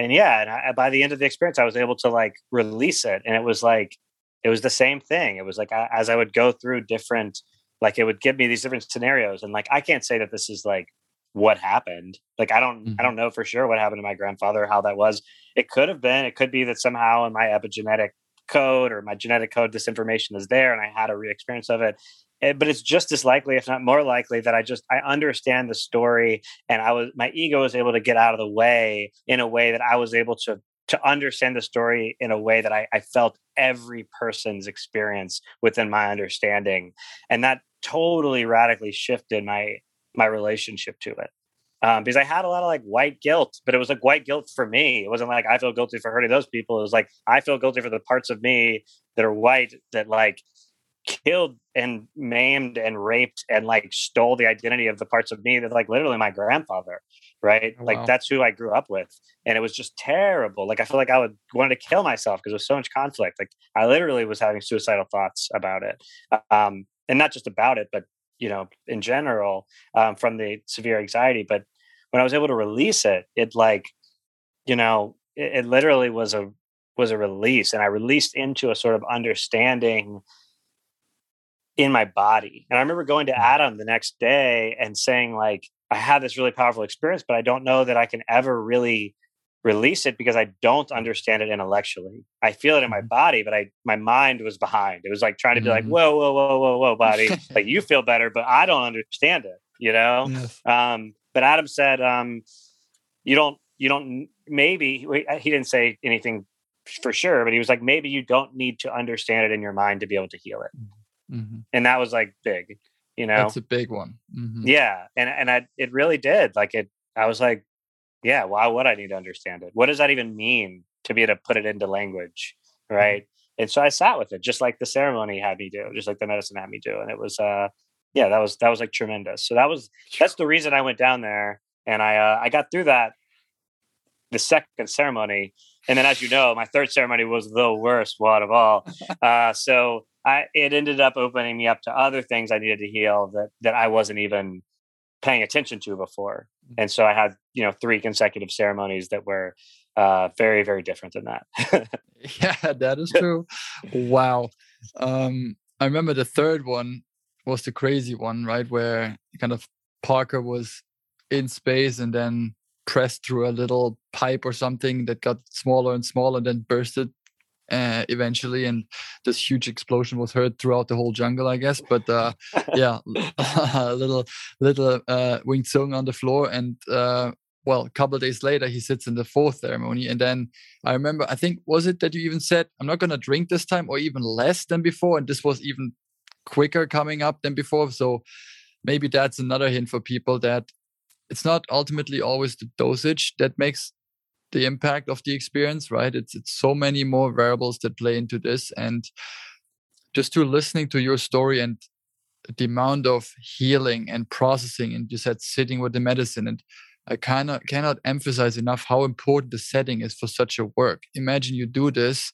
and yeah, and I, by the end of the experience, I was able to like release it, and it was like it was the same thing. It was like I, as I would go through different, like it would give me these different scenarios, and like I can't say that this is like what happened. Like I don't, mm-hmm. I don't know for sure what happened to my grandfather, how that was. It could have been. It could be that somehow in my epigenetic code or my genetic code this information is there and i had a re-experience of it but it's just as likely if not more likely that i just i understand the story and i was my ego was able to get out of the way in a way that i was able to to understand the story in a way that I, I felt every person's experience within my understanding and that totally radically shifted my my relationship to it um, because I had a lot of like white guilt, but it was like white guilt for me. It wasn't like I feel guilty for hurting those people. It was like I feel guilty for the parts of me that are white that like killed and maimed and raped and like stole the identity of the parts of me that like literally my grandfather right? Oh, like that's who i grew up with and it was just terrible. Like i feel like i would wanted to kill myself because there was so much conflict. Like i literally was having suicidal thoughts about it um and not just about it but you know in general um, from the severe anxiety but when i was able to release it it like you know it, it literally was a was a release and i released into a sort of understanding in my body. And I remember going to mm. Adam the next day and saying, like, I had this really powerful experience, but I don't know that I can ever really release it because I don't understand it intellectually. I feel it in my mm-hmm. body, but I my mind was behind. It was like trying to be like, mm-hmm. whoa, whoa, whoa, whoa, whoa, body. (laughs) like you feel better, but I don't understand it, you know? Yes. Um, but Adam said, um, you don't, you don't maybe he didn't say anything for sure, but he was like, maybe you don't need to understand it in your mind to be able to heal it. Mm-hmm. And that was like big, you know. That's a big one. Mm-hmm. Yeah, and and I it really did. Like it, I was like, yeah, why would I need to understand it? What does that even mean to be able to put it into language, mm-hmm. right? Mm-hmm. And so I sat with it, just like the ceremony had me do, just like the medicine had me do, and it was, uh, yeah, that was that was like tremendous. So that was that's the reason I went down there, and I uh, I got through that the second ceremony and then as you know my third ceremony was the worst one of all (laughs) uh, so I, it ended up opening me up to other things I needed to heal that that I wasn't even paying attention to before. Mm. And so I had, you know, three consecutive ceremonies that were uh, very, very different than that. (laughs) yeah, that is true. wow. Um, I remember the third one was the crazy one, right? Where kind of Parker was in space and then pressed through a little pipe or something that got smaller and smaller and then bursted uh, eventually, and this huge explosion was heard throughout the whole jungle, I guess. But uh, yeah, (laughs) (laughs) a little little uh, Wing Tsun on the floor, and uh, well, a couple days later, he sits in the fourth ceremony, and then I remember, I think was it that you even said, "I'm not going to drink this time," or even less than before, and this was even quicker coming up than before. So maybe that's another hint for people that it's not ultimately always the dosage that makes the impact of the experience right? It's it's so many more variables that play into this. And just to listening to your story and the amount of healing and processing and you said sitting with the medicine and i cannot cannot emphasize enough how important the setting is for such a work. Imagine you do this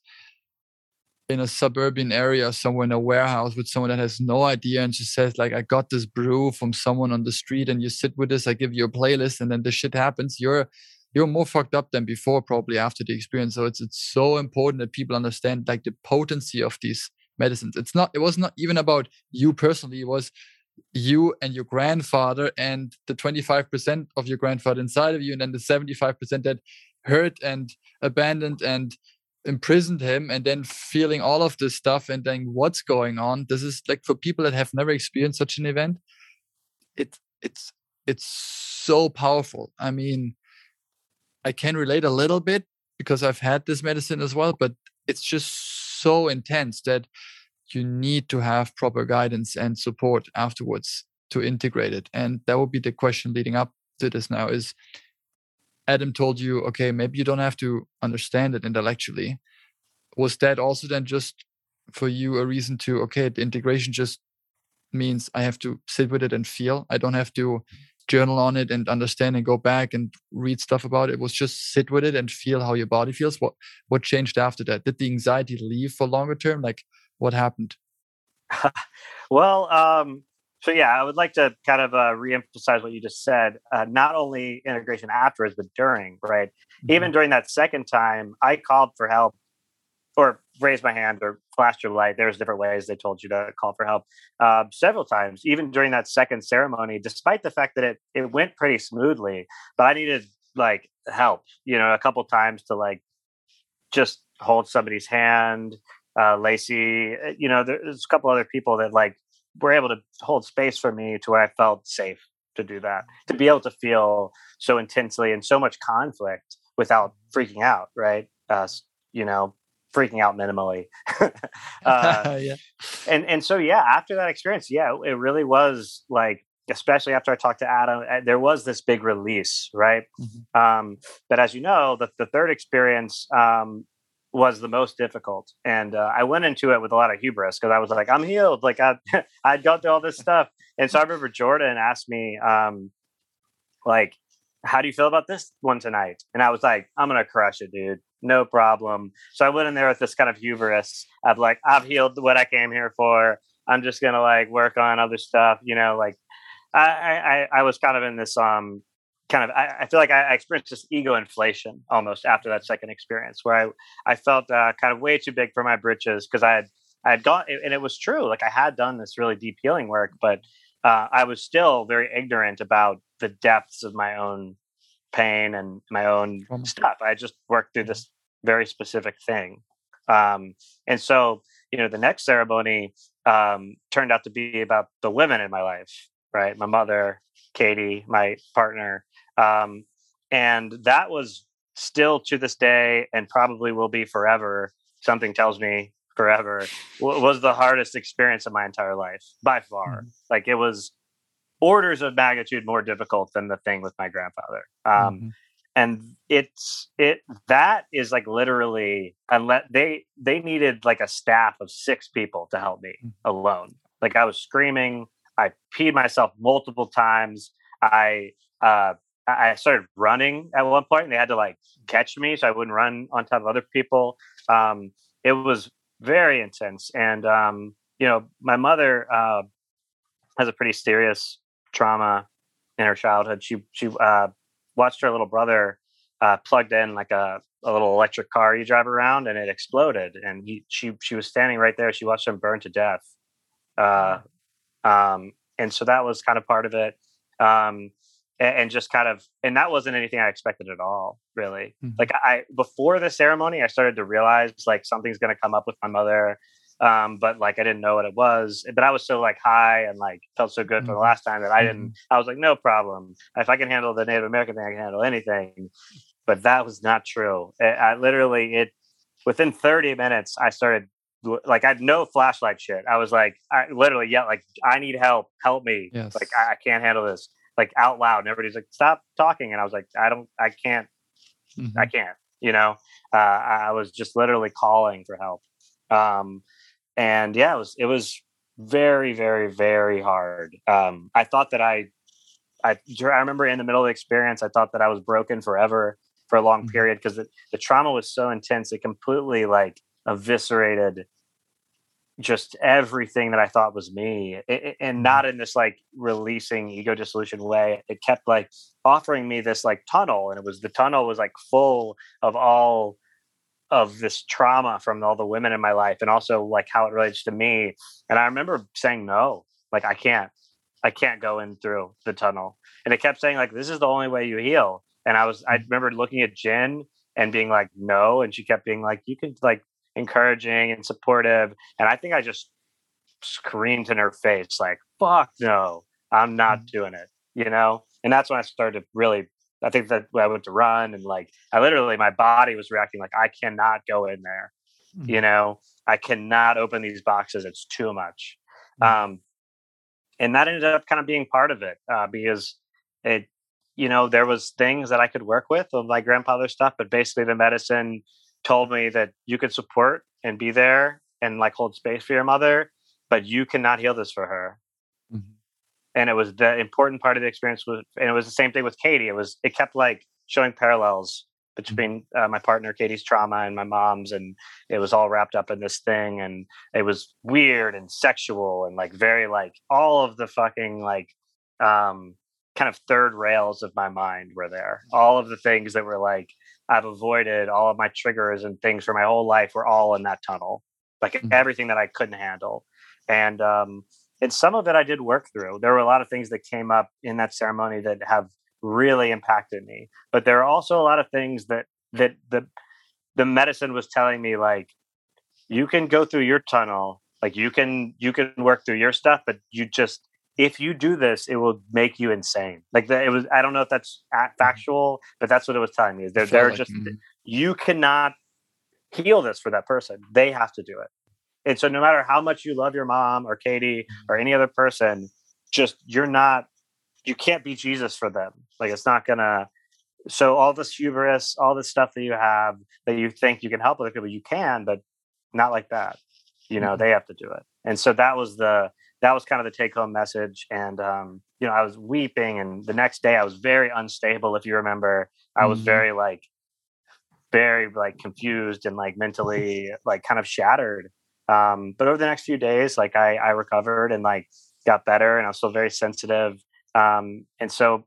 in a suburban area somewhere in a warehouse with someone that has no idea and she says like i got this brew from someone on the street and you sit with this i give you a playlist and then the shit happens. You're you're more fucked up than before probably after the experience. So it's it's so important that people understand like the potency of these medicines. It's not it was not even about you personally. It was you and your grandfather and the 25% of your grandfather inside of you and then the 75% that hurt and abandoned and imprisoned him and then feeling all of this stuff and then what's going on. This is like for people that have never experienced such an event it it's it's so powerful. I mean I can relate a little bit because I've had this medicine as well, but it's just so intense that you need to have proper guidance and support afterwards to integrate it. And that would be the question leading up to this now is Adam told you, okay, maybe you don't have to understand it intellectually. Was that also then just for you a reason to, okay, the integration just means I have to sit with it and feel. I don't have to journal on it and understand and go back and read stuff about it. it was just sit with it and feel how your body feels. What what changed after that? Did the anxiety leave for longer term? Like what happened? (laughs) well, um, so yeah, I would like to kind of uh, reemphasize what you just said. Uh, not only integration afterwards, but during, right? Mm-hmm. Even during that second time, I called for help or raise my hand or flash your light. There's different ways they told you to call for help uh, several times, even during that second ceremony, despite the fact that it, it went pretty smoothly, but I needed like help, you know, a couple times to like just hold somebody's hand. Uh, Lacey, eh, you know, there's a couple other people that like were able to hold space for me to where I felt safe to do that, to be able to feel so intensely and so much conflict without freaking out, right? Uh, you know, freaking out minimally. (laughs) (laughs) uh, yeah. And and so yeah, after that experience, yeah, it really was like, especially after I talked to Adam, eh, there was this big release, right? Mm-hmm. Um, but as you know, the the third experience um, was the most difficult, and uh, I went into it with a lot of hubris because I was like, I'm healed, like I (laughs) I'd gone through all this stuff, and so I remember Jordan asked me, um, like how do you feel about this one tonight? And I was like, I'm gonna crush it, dude. No problem. So I went in there with this kind of hubris of like, I've healed what I came here for. I'm just gonna like work on other stuff, you know, like I I, I was kind of in this um kind of I, I feel like I, I, experienced this ego inflation almost after that second experience where I I felt uh, kind of way too big for my britches because I had I had gone and it was true like I had done this really deep healing work but uh, I was still very ignorant about the depths of my own pain and my own stuff. I just worked through this very specific thing. Um, and so, you know, the next ceremony um, turned out to be about the women in my life, right? My mother, Katie, my partner. Um, and that was still to this day and probably will be forever. Something tells me forever was the hardest experience of my entire life by far. Mm-hmm. Like it was orders of magnitude more difficult than the thing with my grandfather. Um, mm-hmm. And it's it that is like literally unless they they needed like a staff of six people to help me mm. alone. Like I was screaming, I peed myself multiple times. I uh, I started running at one point, and they had to like catch me so I wouldn't run on top of other people. Um, it was very intense, and um, you know, my mother uh, has a pretty serious trauma in her childhood. She she uh, watched her little brother uh, plugged in like a, a little electric car you drive around, and it exploded. And he she she was standing right there. She watched him burn to death. Uh, um, and so that was kind of part of it. Um, and, and, just kind of, and that wasn't anything I expected at all, really. Mm-hmm. Like I before the ceremony, I started to realize like something's going to come up with my mother um, but like I didn't know what it was. But I was so like high and like felt so good mm-hmm. for the mm-hmm. last time that I didn't. Mm-hmm. I was like, no problem. If I can handle the Native American thing, I can handle anything. But that was not true. I, I literally it within 30 minutes I started like I had no flashlight shit. I was like, I literally, yeah, like I need help, help me. Yes. Like I, I, can't handle this. Like out loud, and everybody's like, stop talking. And I was like, I don't, I can't, mm-hmm. I can't. You know, uh, I was just literally calling for help. Um, and yeah, it was it was very very very hard. Um, I thought that I, I I remember in the middle of the experience, I thought that I was broken forever for a long mm-hmm. period because the, the trauma was so intense. It completely like eviscerated just everything that I thought was me, it, and mm-hmm. not in this like releasing ego dissolution way. It kept like offering me this like tunnel, and it was the tunnel was like full of all of this trauma from all the women in my life and also like how it relates to me. And i remember saying no like i can't i can't go in through the tunnel. And it kept saying like this is the only way you heal. And i was i remember looking at jen and being like no. And she kept being like you can like encouraging and supportive. And i think i just screamed in her face like fuck no i'm not mm. doing it you know? And that's when i started to really I think that I went to run and like I literally my body was reacting like I cannot go in there. Mm-hmm. You know, I cannot open these boxes. It's too much. Mm-hmm. Um, and that ended up kind of being part of it uh, because it, you know, there was things that I could work with of my grandfather's stuff, but basically the medicine told me that you could support and be there and like hold space for your mother, but you cannot heal this for her. Mm-hmm. And it was the important part of the experience was, and it was the same thing with Katie. It was, it kept like showing parallels Mm-hmm. between uh, my partner Katie's trauma and my mom's, and it was all wrapped up in this thing, and it was weird and sexual and like very like all of the fucking like um kind of third rails of my mind were there. All of the things that were like I've avoided, all of my triggers and things for my whole life were all in that tunnel, like mm-hmm. everything that I couldn't handle, and um and some of it I did work through. There were a lot of things that came up in that ceremony that have really impacted me. But there are also a lot of things that that the the medicine was telling me like you can go through your tunnel, like you can you can work through your stuff, but you just if you do this, it will make you insane. Like the, it was, I don't know if that's mm-hmm. factual, but that's what it was telling me. Is they're they're like, just mm-hmm. you cannot heal this for that person. They have to do it. And so, no matter how much you love your mom or Katie mm-hmm. or any other person, just you're not you can't be Jesus for them. Like it's not gonna. So all this hubris, all this stuff that you have that you think you can help other people, you can, but not like that. You know, mm-hmm. they have to do it. And so that was the that was kind of the take home message. And um, you know, I was weeping, and the next day I was very unstable. If you remember, I was mm-hmm. very like very like confused and like mentally like kind of shattered. Um, but over the next few days, like I I recovered and like got better, and I was still very sensitive um, and so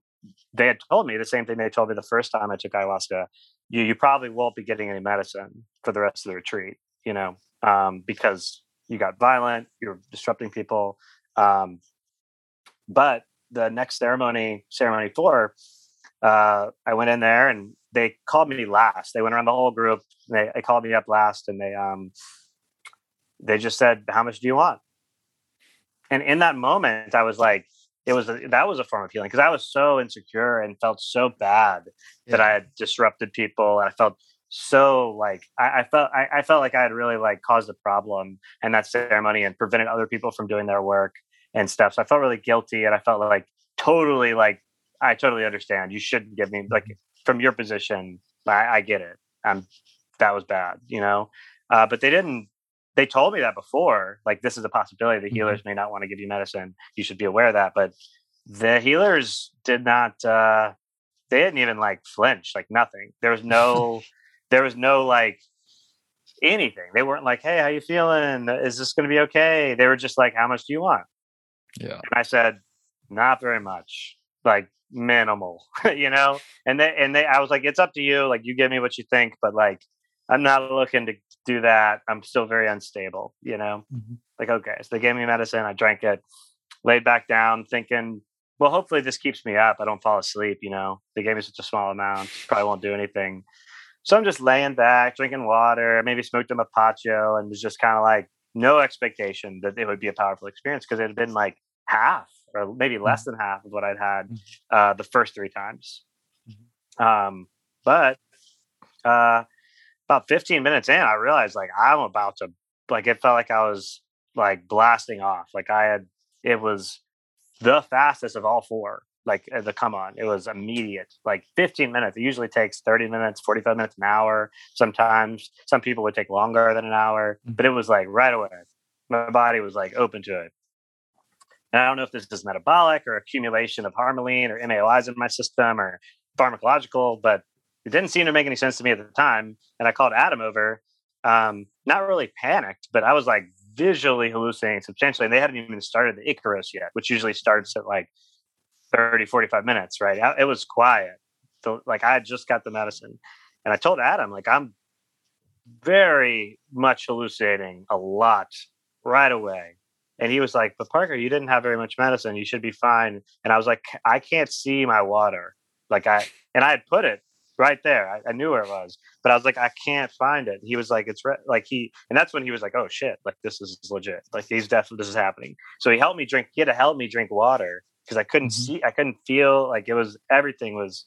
they had told me the same thing they told me the first time I took ayahuasca. You you probably won't be getting any medicine for the rest of the retreat, you know, um, because you got violent, you're disrupting people. Um, but the next ceremony, ceremony four, uh, I went in there and they called me last. They went around the whole group. They, they called me up last, and they um, they just said, "How much do you want?" And in that moment, I was like, it was a, that was a form of healing because I was so insecure and felt so bad yeah. that I had disrupted people and I felt so like I, I felt I, I, felt like I had really like caused a problem in that ceremony and prevented other people from doing their work and stuff. So I felt really guilty and I felt like totally like I totally understand. You shouldn't give me like from your position. I, I get it. I'm that was bad, you know. Uh, but they didn't they told me that before. Like this is a possibility. The mm-hmm. healers may not want to give you medicine. You should be aware of that. But the healers did not. uh They didn't even like flinch. Like nothing. There was no. (laughs) there was no like anything. They weren't like, "Hey, how you feeling? Is this going to be okay?" They were just like, "How much do you want?" Yeah. And I said, "Not very much. Like minimal, (laughs) you know." And they and they, I was like, "It's up to you. Like you give me what you think, but like I'm not looking to do that. I'm still very unstable, you know? Mm-hmm. Like, okay. So they gave me medicine. I drank it, laid back down, thinking, well, hopefully this keeps me up. I don't fall asleep, you know? They gave me such a small amount, probably won't do anything. So I'm just laying back, drinking water, maybe smoked a mapacho, and was just kind of like, no expectation that it would be a powerful experience because it had been like half or maybe less mm-hmm. than half of what I'd had mm-hmm. uh, the first three times. Mm-hmm. Um, but uh, about 15 minutes in, I realized like I'm about to like it felt like I was like blasting off. Like I had it was the fastest of all four. Like uh, the come on, it was immediate. Like 15 minutes. It usually takes 30 minutes, 45 minutes, an hour. Sometimes some people would take longer than an hour, mm. but it was like right away. My body was like open to it. And I don't know if this is metabolic or accumulation of harmaline or MAOIs in my system or pharmacological, but it didn't seem to make any sense to me at the time. And I called Adam over, um, not really panicked, but I was like visually hallucinating substantially. And they hadn't even started the Icaros yet, which usually starts at like 30, 45 minutes, right? It was quiet. So, like I had just got the medicine. And I told Adam, like, I'm very much hallucinating a lot right away. And he was like, But Parker, you didn't have very much medicine. You should be fine. And I was like, I can't see my water. Like I and I had put it right there. I, I, knew where it was, but I was like, I can't find it. He was like, it's re-. like he, and that's when he was like, oh shit, like this is legit. Like he's definitely this is happening. So he helped me drink. He had to help me drink water because I couldn't mm-hmm. see, I couldn't feel. Like it was everything was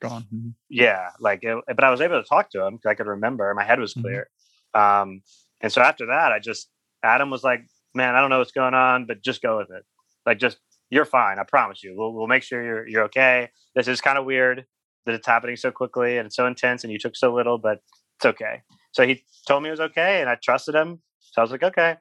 gone. Mm-hmm. Yeah, like, it, but I was able to talk to him because I could remember. My head was Mhm. clear. Um, and so after that, I just Adam was like, "Man, I don't know what's going on, but just go with it. Like, just you're fine. I promise you. We'll we'll make sure you're you're okay. This is kind of weird that it's happening so quickly and it's so intense, and you took so little, but it's okay." So he told me it was okay, and I trusted him. So I was like, "Okay."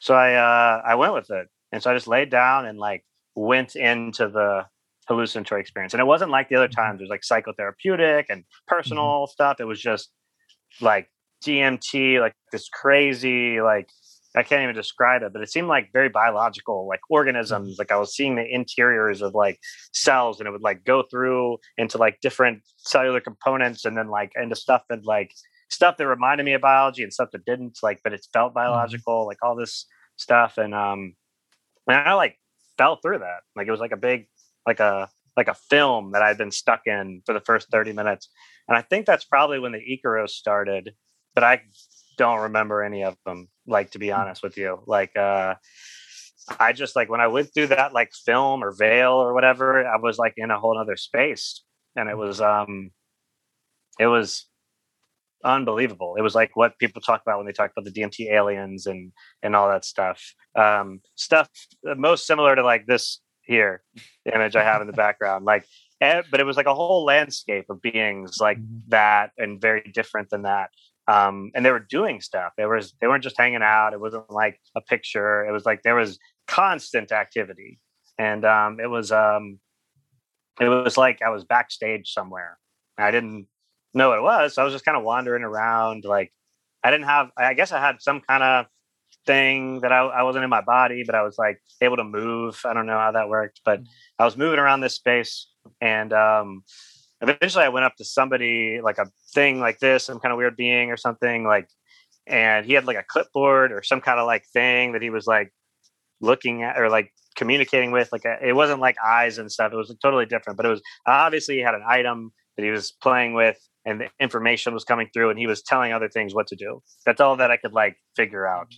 So I uh, I went with it, and so I just laid down and like went into the hallucinatory experience. And it wasn't like the other times. It was like psychotherapeutic and personal stuff. It was just like DMT, like this crazy, like I can't even describe it, but it seemed like very biological, like organisms. Like I was seeing the interiors of like cells, and it would like go through into like different cellular components, and then like into stuff that like stuff that reminded me of biology and stuff that didn't. Like, but it felt biological, like all this stuff, and um, and I like fell through that. Like it was like a big, like a like a film that I'd been stuck in for the first 30 minutes. And I think that's probably when the Icaros started, but I don't remember any of them, like to be honest with you. Like uh I just like when I went through that like film or veil or whatever, I was like in a whole other space. And it was um it was unbelievable. It was like what people talk about when they talk about the DMT aliens and and all that stuff. Um stuff uh, most similar to like this here image I have in the (laughs) background. Like eh, but it was like a whole landscape of beings like Mhm. that and very different than that. Um and they were doing stuff. They was they weren't just hanging out. It wasn't like a picture. It was like there was constant activity. And um it was um it was like I was backstage somewhere. I didn't know what it was. So I was just kind of wandering around. Like I didn't have, I guess I had some kind of thing that I, I wasn't in my body, but I was like able to move. I don't know how that worked, but I was moving around this space. And um, eventually I went up to somebody like a thing like this, some kind of weird being or something like, and he had like a clipboard or some kind of like thing that he was like looking at or like communicating with like it wasn't like eyes and stuff it was totally different but it was obviously he had an item that he was playing with and the information was coming through and he was telling other things what to do. That's all that i could like figure out.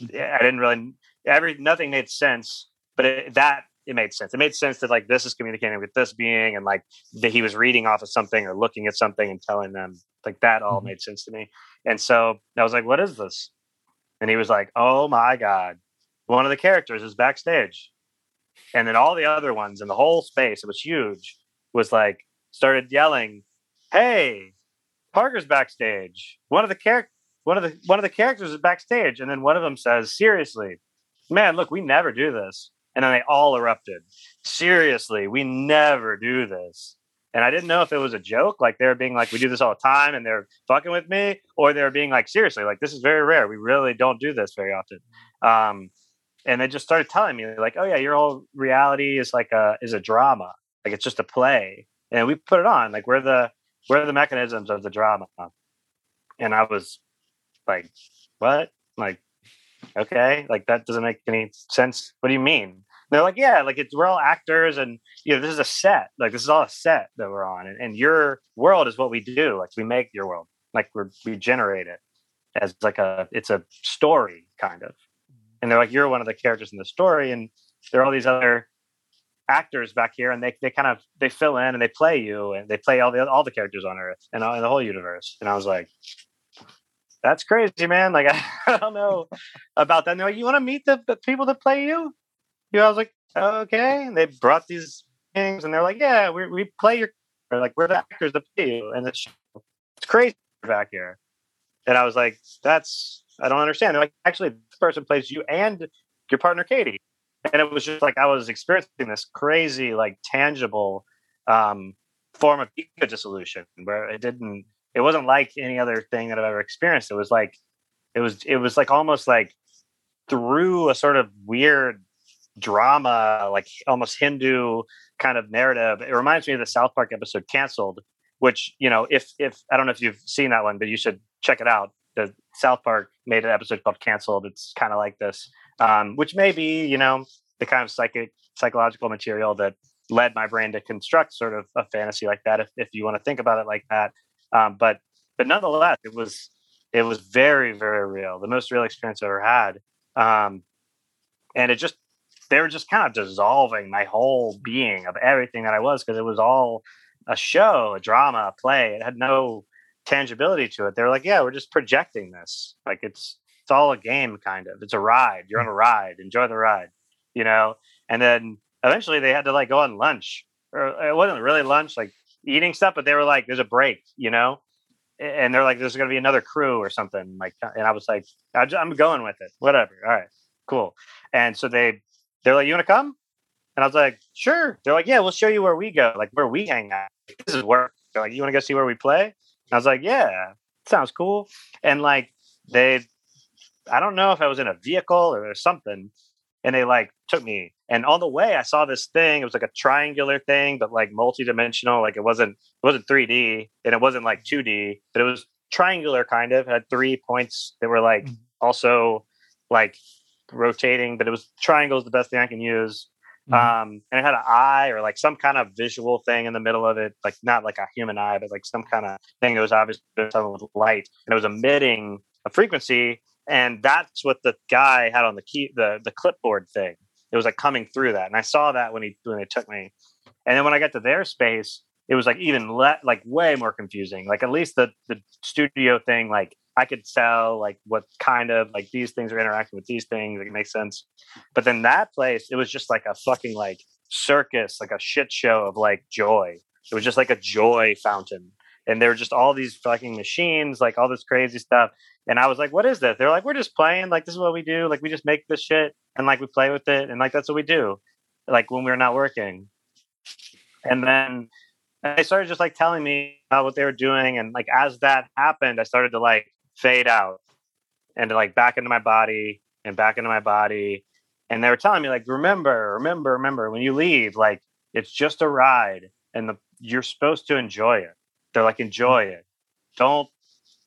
Mm-hmm. I didn't really every nothing made sense but it, that it made sense. It made sense that like this is communicating with this being and like that he was reading off of something or looking at something and telling them like that all Mhm. made sense to me. And so i was like what is this? And he was like oh my god. One of the characters is backstage. And then all the other ones in the whole space it was huge was like started yelling hey parker's backstage. One of the characters one of the one of the characters is backstage. And then one of them says seriously. Man look we never do this and then they all erupted. Seriously we never do this. And i didn't know if it was a joke like they were being like we do this all the time and they're fucking with me or they were being like seriously like this is very rare. We really don't do this very often. Um and they just started telling me like oh yeah your whole reality is like a is a drama. Like it's just a play. And we put it on like we're the we're the mechanisms of the drama. And i was like what? Like okay like that doesn't make any sense. What do you mean they're like yeah like it's we're all actors and you know this is a set. Like this is all a set that we're on and, and your world is what we do. Like we make your world. Like we're we generate it as like a it's a story kind of. And they're like you're one of the characters in the story and there are all these other actors back here and they, they kind of they fill in and they play you and they play all the all the characters on earth and all, the whole universe. And i was like that's crazy man. Like i, (laughs) I don't know about that. They're like you want to meet the, the people that play you you? I was like okay. And they brought these things and they're like yeah we, we play your like we're the actors that play you and it's it's crazy back here. And i was like that's i don't understand. They're like actually this person plays you and your partner katie. And it was just like I was experiencing this crazy, like tangible um, form of ego dissolution, where it didn't, it wasn't like any other thing that I've ever experienced. It was like, it was, it was like almost like through a sort of weird drama, like almost Hindu kind of narrative. It reminds me of the South Park episode "Cancelled," which you know, if if I don't know if you've seen that one, but you should check it out. The South Park made an episode called "Cancelled." It's kind of like this um, which may be, you know, the kind of psychic psychological material that led my brain to construct sort of a fantasy like that, if, if you want to think about it like that. Um, but but nonetheless, it was it was very very real, the most real experience I ever had, um, and it just they were just kind of dissolving my whole being of everything that I was because it was all a show, a drama, a play. It had no tangibility to it. They were like, yeah, we're just projecting this. Like it's it's all a game kind of. It's a ride. You're on a mm. ride. Enjoy the ride. You know? And then eventually they had to like go on lunch. Or it wasn't really lunch, like eating stuff, but they were like, there's a break, you know? And they're like, there's gonna be another crew or something. Like and I was like, I'm going with it. Whatever. All right, cool. And so they they're like, You wanna come? And I was like, sure. They're like, yeah, we'll show you where we go, like where we hang out. This is work. They're like, you want to go see where we play? And I was like, yeah, sounds cool. And like they, I don't know if I was in a vehicle or something, and they like took me. And on the way, I saw this thing. It was like a triangular thing, but like multi-dimensional. Like it wasn't it wasn't 3D and it wasn't like 2D, but it was triangular kind of. It had three points that were like mm. also like rotating, but it was triangle is the best thing I can use. Mm-hmm. Um, and it had an eye or like some kind of visual thing in the middle of it, like not like a human eye, but like some kind of thing that was obviously something with light, and it was emitting a frequency, and that's what the guy had on the key, the the clipboard thing. It was like coming through that, and I saw that when he when they took me, and then when I got to their space, it was like even le- like way more confusing. Like at least the the studio thing, like I could tell like what kind of like these things are interacting with these things. Like, it makes sense. But then that place, it was just like a fucking like circus, like a shit show of like joy. It was just like a joy fountain. And there were just all these fucking machines, like all this crazy stuff. And I was like, what is this? They're like, we're just playing. Like, this is what we do. Like, we just make this shit and like we play with it. And like, that's what we do. Like, when we're not working. And then they started just like telling me about what they were doing. And like, as that happened, I started to like fade out and like back into my body and back into my body. And they were telling me like, remember, remember, remember, when you leave, like it's just a ride, and the you're supposed to enjoy it. They're like, enjoy it. Don't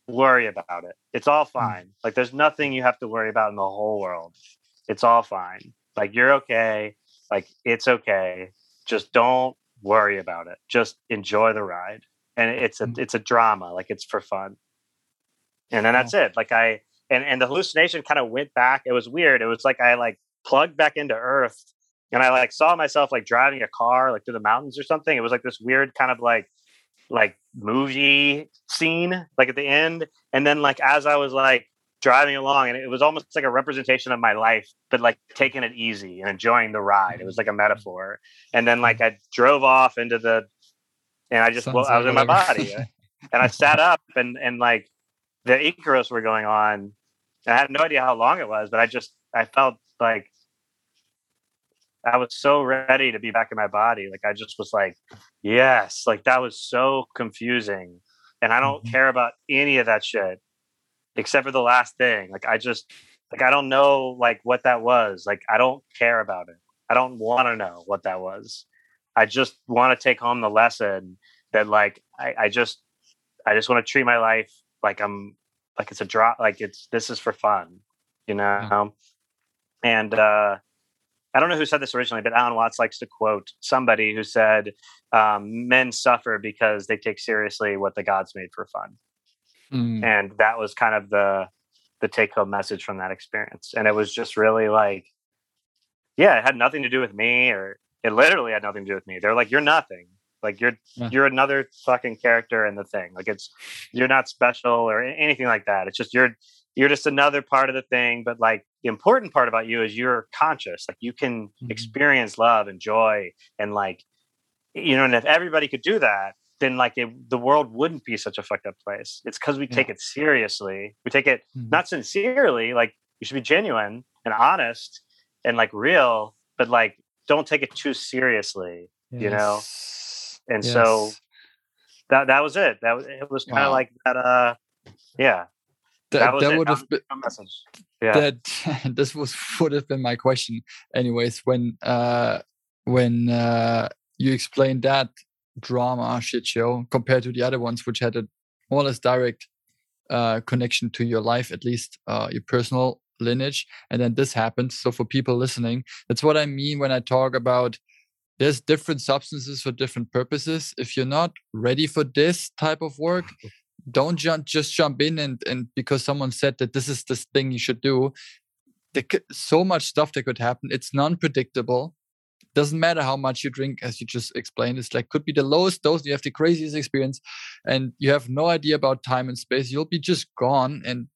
worry about it. It's all mm. fine. Like there's nothing you have to worry about in the whole world. It's all fine. Like you're okay. Like it's okay. Just don't worry about it. Just enjoy the ride. And it's a mm. it's a drama. Like it's for fun and then that's it. Like i and and the hallucination kind of went back. It was weird. It was like i like plugged back into earth and i like saw myself like driving a car like through the mountains or something. It was like this weird kind of like like movie scene like at the end. And then like as i was like driving along and it was almost like a representation of my life but like taking it easy and enjoying the ride. It was like a metaphor. And then like i drove off into the and i just well, i was in my body. And i sat up and and like the Icaros were going on. I had no idea how long it was, but I just I felt like I was so ready to be back in my body. Like I just was like, yes, like that was so confusing. And I don't mm-hmm. care about any of that shit except for the last thing. Like I just like I don't know like what that was. Like I don't care about it. I don't want to know what that was. I just want to take home the lesson that like I, I just I just want to treat my life like I'm like it's a drop like it's this is for fun, you know. Yeah. And uh I don't know who said this originally, but Alan Watts likes to quote somebody who said, um, "Men suffer because they take seriously what the gods made for fun," mm. and that was kind of the the take home message from that experience. And it was just really like, yeah, it had nothing to do with me, or it literally had nothing to do with me. They're like, "You're nothing. Like you're yeah. you're another fucking character in the thing. Like it's you're not special or anything like that. It's just you're you're just another part of the thing. But like the important part about you is you're conscious. Like you can mm-hmm. experience love and joy and like you know. And if everybody could do that, then like it, the world wouldn't be such a fucked up place. It's because we yeah. take it seriously. We take it mm-hmm. not sincerely. Like you should be genuine and honest and like real, but like don't take it too seriously. Yes. You know and yes. so that that was it. That was it was kind of wow. like that. Uh, yeah. That, that, that would have been message. Yeah. That (laughs) this was (laughs) would have been my question, anyways. When uh when uh you explained that drama shit show compared to the other ones, which had a more or less direct uh connection to your life, at least uh your personal lineage, and then this happens. So for people listening, that's what I mean when I talk about there's different substances for different purposes. If you're not ready for this type of work, (laughs) don't jump, just jump in and, and because someone said that this is this thing you should do. There could, so much stuff that could happen. It's non-predictable. doesn't matter how much you drink as you just explained it's like could be the lowest dose you have the craziest experience and you have no idea about time and space you'll be just gone and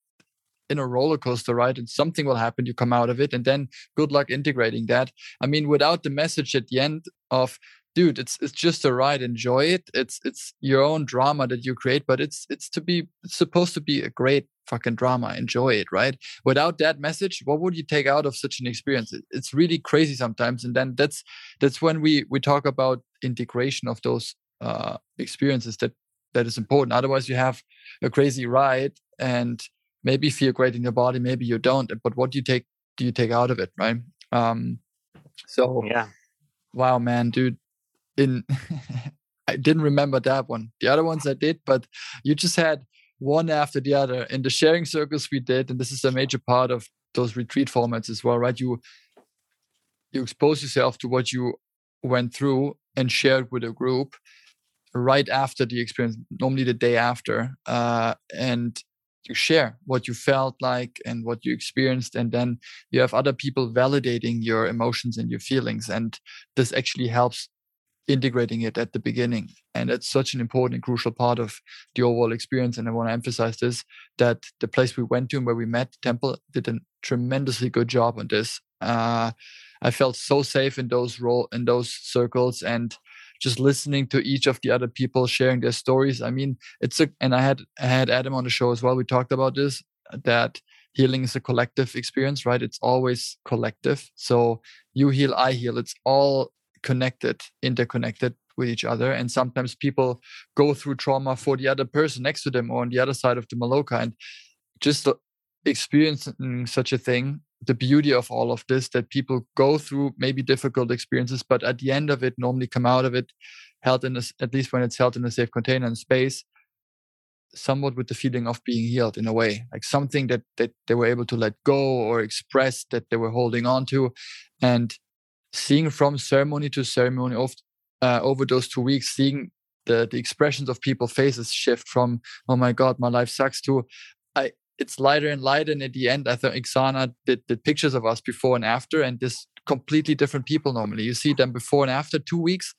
in a roller coaster ride and something will happen you come out of it and then good luck integrating that. I mean without the message at the end of dude it's it's just a ride enjoy it. It's it's your own drama that you create but it's it's to be it's supposed to be a great fucking drama. Enjoy it right? Without that message what would you take out of such an experience? It's really crazy sometimes and then that's that's when we we talk about integration of those uh experiences that that is important. Otherwise you have a crazy ride and maybe feel great in your body maybe you don't but what do you take do you take out of it right? Um so yeah. wow man dude in (laughs) i didn't remember that one. The other ones i did but you just had one after the other. In the sharing circles we did and this is a major part of those retreat formats as well right? You you expose yourself to what you went through and shared with a group right after the experience normally the day after uh, and you share what you felt like and what you experienced and then you have other people validating your emotions and your feelings and this actually helps integrating it at the beginning. And it's such an important and crucial part of the overall experience and i want to emphasize this that the place we went to and where we met temple did a tremendously good job on this. Uh, i felt so safe in those role in those circles and just listening to each of the other people sharing their stories. I mean it's a and i had i had adam on the show as well. We talked about this that healing is a collective experience right? It's always collective. So you heal i heal. It's all connected, interconnected with each other. And sometimes people go through trauma for the other person next to them or on the other side of the Maloka. And just experiencing such a thing, the beauty of all of this, that people go through maybe difficult experiences, but at the end of it, normally come out of it held in a, at least when it's held in a safe container and space, somewhat with the feeling of being healed in a way, like something that that they were able to let go or express that they were holding on to, and seeing from ceremony to ceremony of, uh, over those two weeks, seeing the, the expressions of people faces shift from, oh my God, my life sucks to, it's lighter and lighter. And at the end, I thought Ixana did, did pictures of us before and after, and this completely different people normally. You see them before and after two weeks,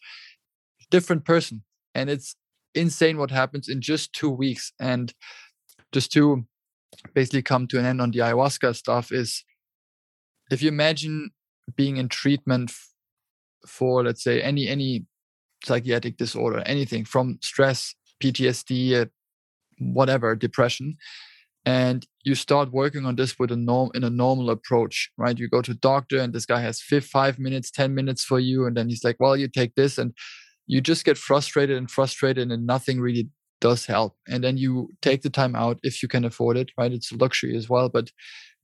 different person. And it's insane what happens in just two weeks. And just to basically come to an end on the ayahuasca stuff is if you imagine being in treatment for let's say any any psychiatric disorder anything from stress ptsd uh, whatever depression and you start working on this with a norm in a normal approach right? You go to doctor and this guy has five, five minutes ten minutes for you and then he's like well you take this and you just get frustrated and frustrated and nothing really does help. And then you take the time out if you can afford it right? It's a luxury as well but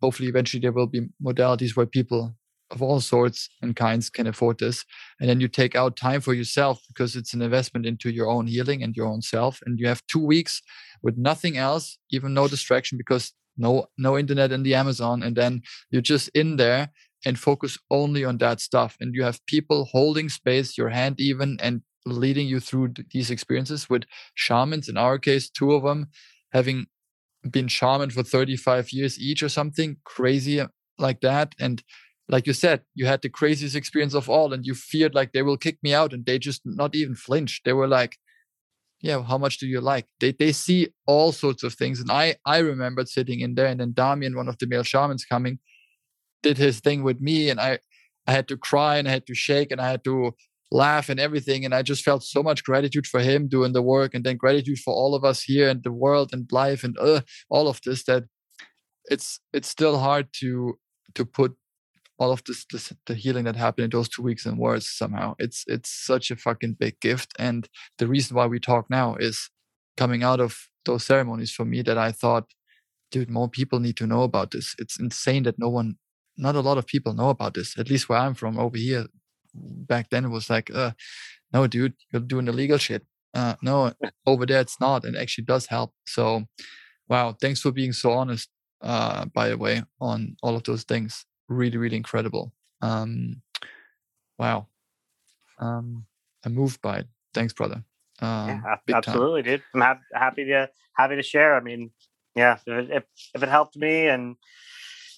hopefully eventually there will be modalities where people of all sorts and kinds can afford this. And then you take out time for yourself because it's an investment into your own healing and your own self. And you have two weeks with nothing else even no distraction because no no internet in the amazon. And then you're just in there and focus only on that stuff. And you have people holding space your hand even and leading you through these experiences with shamans. In our case two of them having been shaman for 35 years each or something crazy uh, like that. And like you said, you had the craziest experience of all, and you feared like they will kick me out, and they just not even flinched. They were like, "Yeah, how much do you like?" They they see all sorts of things, and I I remembered sitting in there, and then Damien, one of the male shamans, coming, did his thing with me, and I I had to cry and I had to shake and I had to laugh and everything, and I just felt so much gratitude for him doing the work, and then gratitude for all of us here and the world and life and uh, all of this that it's it's still hard to to put all of this, this the healing that happened in those two weeks in words somehow. It's it's such a fucking big gift. And the reason why we talk now is coming out of those ceremonies for me that i thought dude more people need to know about this. It's insane that no one not a lot of people know about this at least where i'm from over here. Back then it was like uh no dude you're doing illegal shit. Uh no (laughs) over there it's not and it actually does help. So wow thanks for being so honest uh by the way on all of those things really really incredible. Um wow. Um i'm moved by it. Thanks brother. Um, yeah, absolutely time. dude. I'm ha- happy to happy to share. I mean yeah if it, if it helped me and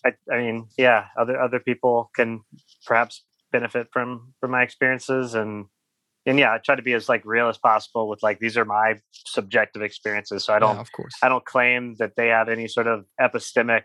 I, I mean yeah other other people can perhaps benefit from from my experiences and and yeah, I try to be as like real as possible with like these are my subjective experiences. So I don't, yeah, of course, I don't claim that they have any sort of epistemic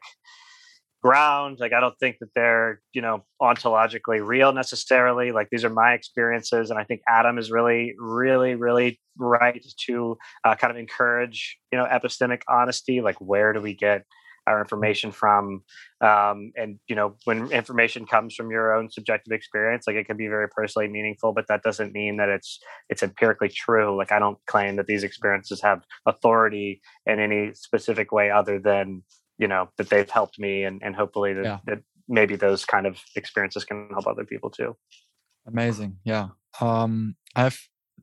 ground. Like I don't think that they're you know ontologically real necessarily. Like these are my experiences, and I think Adam is really, really, really right to uh, kind of encourage you know epistemic honesty. Like where do we get our information from um, and you know when information comes from your own subjective experience like it can be very personally meaningful but that doesn't mean that it's it's empirically true like i don't claim that these experiences have authority in any specific way other than you know that they've helped me and, and hopefully that, yeah. that maybe those kind of experiences can help other people too. Amazing yeah. Um i have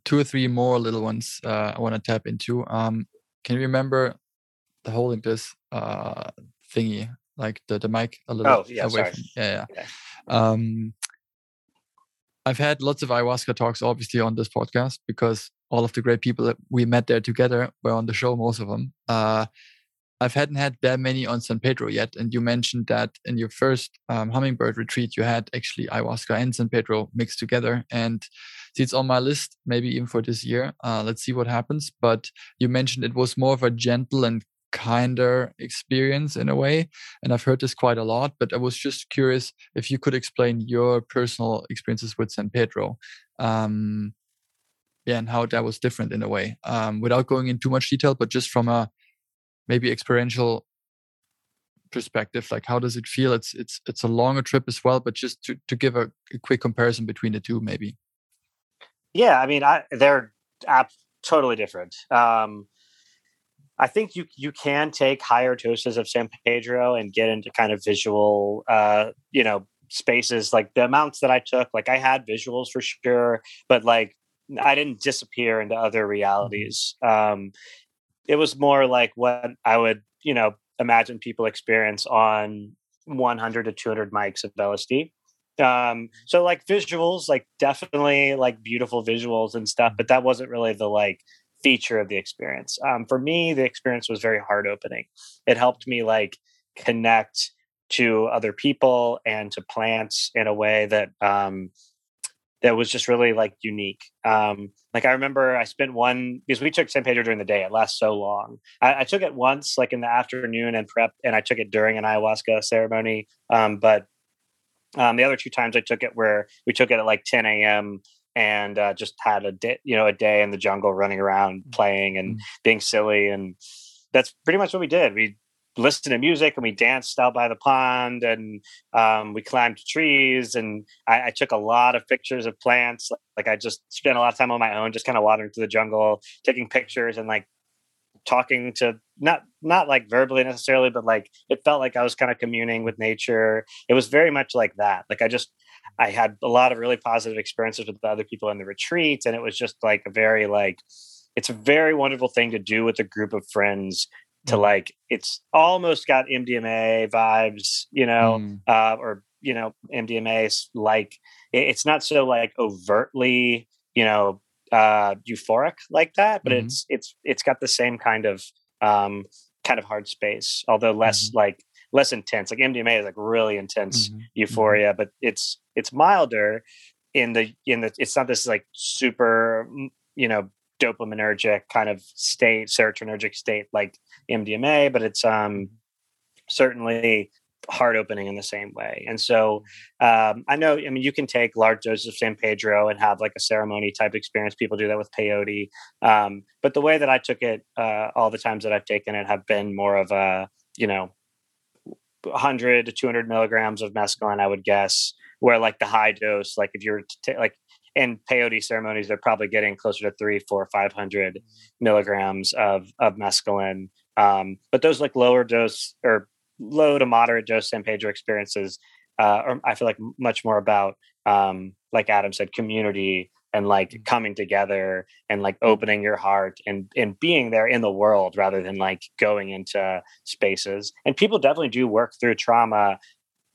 two or three more little ones uh, i want to tap into. Um can you remember the holding this uh thingy like the the mic a little oh, yeah, away sorry. from yeah yeah. Um i've had lots of ayahuasca talks obviously on this podcast because all of the great people that we met there together were on the show most of them uh I hadn't had that many on San Pedro yet. And you mentioned that in your first um, hummingbird retreat, you had actually ayahuasca and San Pedro mixed together. And it's on my list, maybe even for this year. Uh, let's see what happens. But you mentioned it was more of a gentle and kinder experience in a way. And I've heard this quite a lot, but I was just curious if you could explain your personal experiences with San Pedro. Um, yeah, and how that was different in a way, um, without going into too much detail, but just from a maybe experiential perspective like how does it feel? It's it's it's a longer trip as well but just to, to give a, a quick comparison between the two maybe. Yeah i mean i they're ap- totally different. Um i think you you can take higher doses of san pedro and get into kind of visual uh you know spaces like the amounts that i took like i had visuals for sure but like i didn't disappear into other mm-hmm. realities. Um it was more like what I would, you know, imagine people experience on 100 to 200 mics of LSD. Um, so like visuals, like definitely like beautiful visuals and stuff, but that wasn't really the like feature of the experience. Um, for me, the experience was very heart opening. It helped me like connect to other people and to plants in a way that um, that was just really like unique. Um, like I remember I spent one because we took San Pedro during the day. It lasts so long. I, I, took it once, like in the afternoon and prep, and I took it during an ayahuasca ceremony. Um, but um, the other two times I took it where we took it at like 10 a.m. and uh, just had a day, you know, a day in the jungle, running around, playing and mm-hmm. being silly, and that's pretty much what we did. We listened to music and we danced out by the pond and um, we climbed trees and I, I, took a lot of pictures of plants. Like i just spent a lot of time on my own just kind of wandering through the jungle taking pictures and like talking to not not like verbally necessarily but like it felt like i was kind of communing with nature. It was very much like that. Like i just i had a lot of really positive experiences with the other people in the retreat and it was just like a very like it's a very wonderful thing to do with a group of friends to mm. like it's almost got MDMA vibes, you know, mm. uh, or you know, MDMA is like it's not so like overtly, you know, uh, euphoric like that, but mm-hmm. it's it's it's got the same kind of um, kind of hard space, although less mm-hmm. like less intense. Like MDMA is like really intense mm-hmm. mm-hmm. euphoria, but it's it's milder in the in the it's not this like super you know dopaminergic kind of state, serotonergic state like MDMA, but it's um, certainly heart opening in the same way. And so um, I know, I mean, you can take large doses of San Pedro and have like a ceremony type experience. People do that with peyote. Um, but the way that I took it, uh, all the times that I've taken it have been more of a, you know, 100 to 200 milligrams of mescaline, I would guess, where like the high dose, like if you're t- like in peyote ceremonies, they're probably getting closer to three, four, five hundred milligrams of of mescaline. Um, but those like lower dose or low to moderate dose San Pedro experiences, uh, or I feel like much more about, um, like Adam said, community and like mm. coming together and like opening your heart and and being there in the world rather than like going into spaces. And people definitely do work through trauma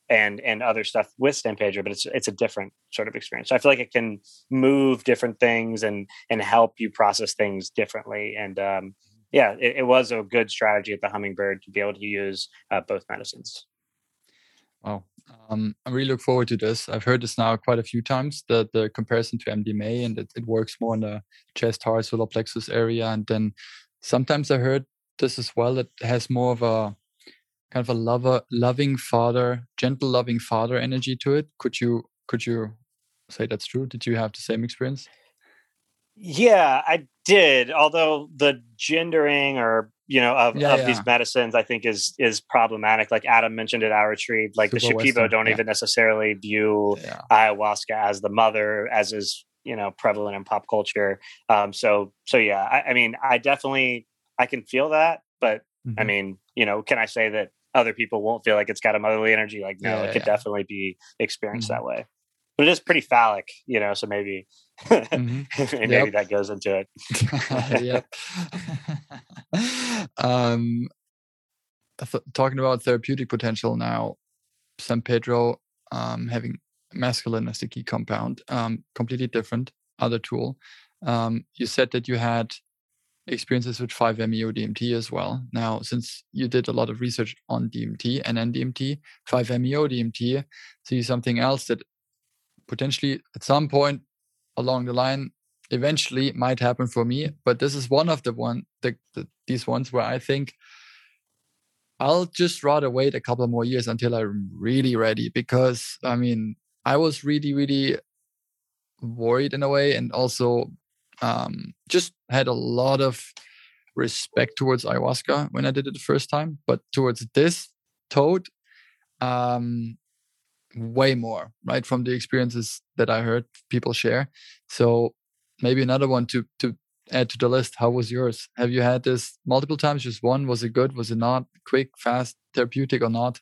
and and other stuff with Pedro, but it's it's a different sort of experience. So I feel like it can move different things and and help you process things differently. And um, yeah, it, it, was a good strategy at the Hummingbird to be able to use uh, both medicines. Wow, Um, I really look forward to this. I've heard this now quite a few times. that the comparison to MDMA and it, it works more in the chest, heart, solar plexus area. And then sometimes I heard this as well. It has more of a kind of a lover, loving father, gentle, loving father energy to it. Could you could you say that's true? Did you have the same experience? Yeah, I did. Although the gendering or you know of, yeah, of yeah. these medicines, I think is is problematic. Like Adam mentioned at our retreat, like Super the Shipibo Western, don't yeah. even necessarily view ayahuasca as the mother, as is you know prevalent in pop culture. Um, so so yeah, I, I mean, I definitely I can feel that, but mm-hmm. I mean, you know, can I say that other people won't feel like it's got a motherly energy? Like, no, it could definitely be experienced mm-hmm. that way but it is pretty phallic, you know. So maybe, mm-hmm. (laughs) maybe yep. that goes into it. (laughs) yep. (laughs) um, th- talking about therapeutic potential now, San Pedro um, having mescaline as the key compound, um, completely different other tool. Um, you said that you had experiences with 5-MeO DMT as well. Now, since you did a lot of research on DMT and NDMT, 5-MeO DMT, see something else that potentially at some point along the line eventually might happen for me but this is one of the one the, the, these ones where i think i'll just rather wait a couple more years until i'm really ready because i mean i was really really worried in a way and also um, just had a lot of respect towards ayahuasca when i did it the first time but towards this toad um, way more, right? From the experiences that I heard people share. So maybe another one to to add to the list. How was yours? Have you had this multiple times? Just one? Was it good? Was it not? Quick, fast, therapeutic or not?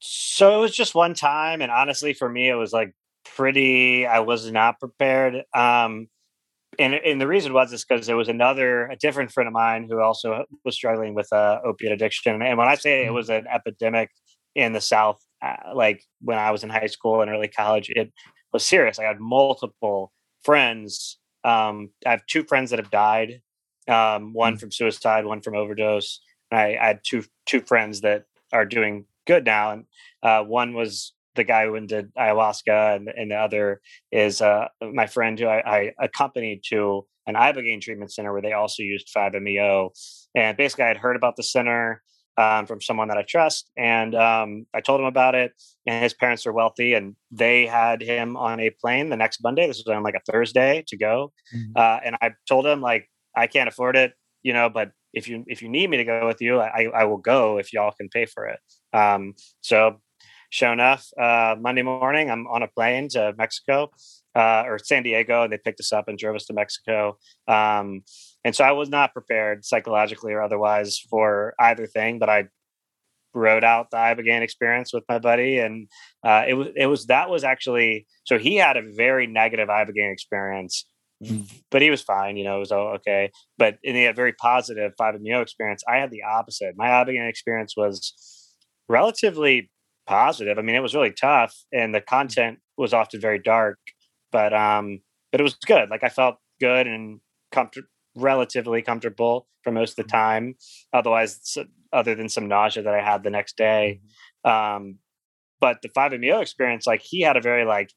So it was just one time, and honestly, for me, it was like pretty. I was not prepared. Um, and and the reason was is because there was another a different friend of mine who also was struggling with uh, opiate addiction. And when I say it mm-hmm. was an epidemic in the South, uh, like when I was in high school and early college, it was serious. I had multiple friends. Um, I have two friends that have died. Um, one mm. from suicide, one from overdose. And I, I, had two two friends that are doing good now. And uh, one was the guy who did ayahuasca, and, and the other is uh, my friend who I, I, accompanied to an ibogaine treatment center where they also used 5-MeO. And basically, I had heard about the center um, from someone that I trust. And um, I told him about it. And his parents are wealthy, and they had him on a plane the next Monday. This was on like a Thursday to go. Mm-hmm. Uh, and I told him like I can't afford it, you know, but if you if you need me to go with you, I I will go if y'all can pay for it. Um, so, sure enough, uh, Monday morning I'm on a plane to Mexico uh, or San Diego, and they picked us up and drove us to Mexico. Um, and so I was not prepared psychologically or otherwise for either thing, but I rode out the Ibogaine experience with my buddy, and uh, it was it was that was actually so he had a very negative Ibogaine experience, but he was fine, you know, it was all okay. But in the very positive 5-MeO experience, I had the opposite. My Ibogaine experience was relatively positive. I mean, it was really tough, and the mm. content was often very dark, but um, but it was good. Like I felt good and comfortable relatively comfortable for most of the mm-hmm. time. Otherwise, other than some nausea that I had the next day. Mm-hmm. Um, but the 5-MeO experience, like he had a very like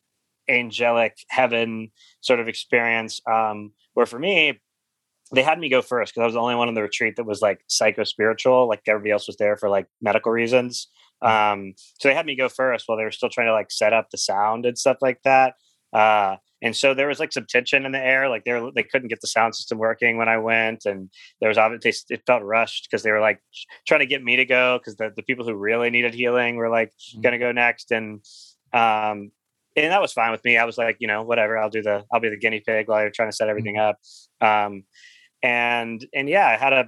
angelic heaven sort of experience. Um, where for me, they had me go first because I was the only one in the retreat that was like psycho spiritual. Like everybody else was there for like medical reasons. Mm-hmm. Um, so they had me go first while they were still trying to like set up the sound and stuff like that. Uh, and so there was like some tension in the air like they they couldn't get the sound system working when i went and there was obviously it felt rushed because they were like trying to get me to go because the, the people who really needed healing were like mm-hmm. gonna go next and um and that was fine with me i was like you know whatever i'll do the i'll be the guinea pig while you're trying to set everything mm-hmm. up um and and yeah i had a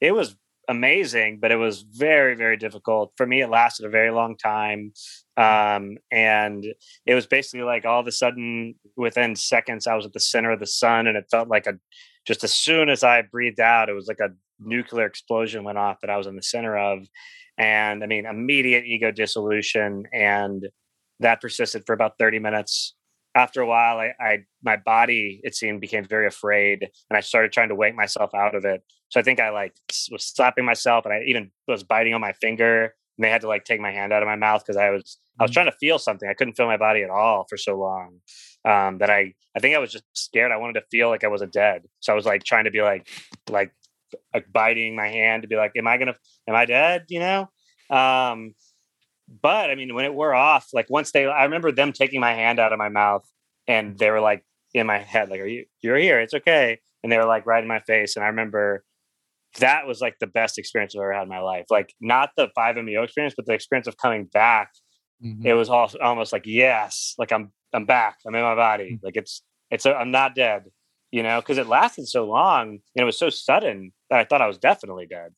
it was amazing, but it was very, very difficult. For me, it lasted a very long time. Um, and it was basically like all of a sudden, within seconds, I was at the center of the sun, and it felt like a just as soon as I breathed out, it was like a nuclear explosion went off that I was in the center of. And I mean, immediate ego dissolution. And that persisted for about 30 minutes after a while I, I, my body it seemed became very afraid and i started trying to wake myself out of it so i think i like was slapping myself and i even was biting on my finger and they had to like take my hand out of my mouth because I was I was trying to feel something. I couldn't feel my body at all for so long um, that I I think I was just scared. I wanted to feel like I wasn't dead, so I was like trying to be like like like biting my hand to be like, am I gonna am I dead? You know. Um, but I mean, when it wore off, like once they, I remember them taking my hand out of my mouth, and they were like in my head, like, "Are you? You're here. It's okay." And they were like right in my face, and I remember that was like the best experience I've ever had in my life. Like not the 5MEO experience, but the experience of coming back. Mm-hmm. It was also almost like yes, like I'm I'm back. I'm in my body. Mm-hmm. Like it's it's I'm not dead. You know, because it lasted so long and it was so sudden that I thought I was definitely dead.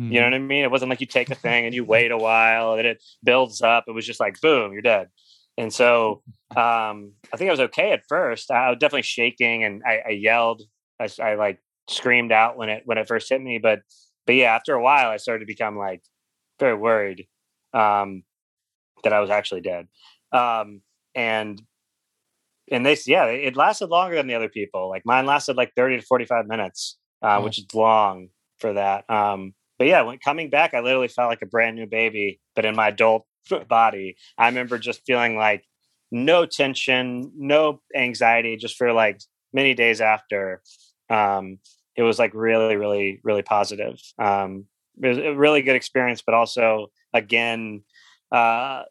Mm-hmm. You know mm-hmm. what I mean? It wasn't like you take a thing and you wait a while and it builds up. It was just like boom, you're dead. And so um, I think I was okay at first. I was definitely shaking and I, I yelled. I, I like screamed out when it when it first hit me. But but yeah, after a while, I started to become like very worried um, that I was actually dead. Um, and and they yeah, it lasted longer than the other people. Like mine lasted like thirty to forty five minutes, uh, oh. which is long for that. Um, but yeah, when coming back, I literally felt like a brand new baby, but in my adult body. I remember just feeling like no tension, no anxiety, just for like many days after. Um, it was like really, really, really positive. Um, it was a really good experience, but also again, uh,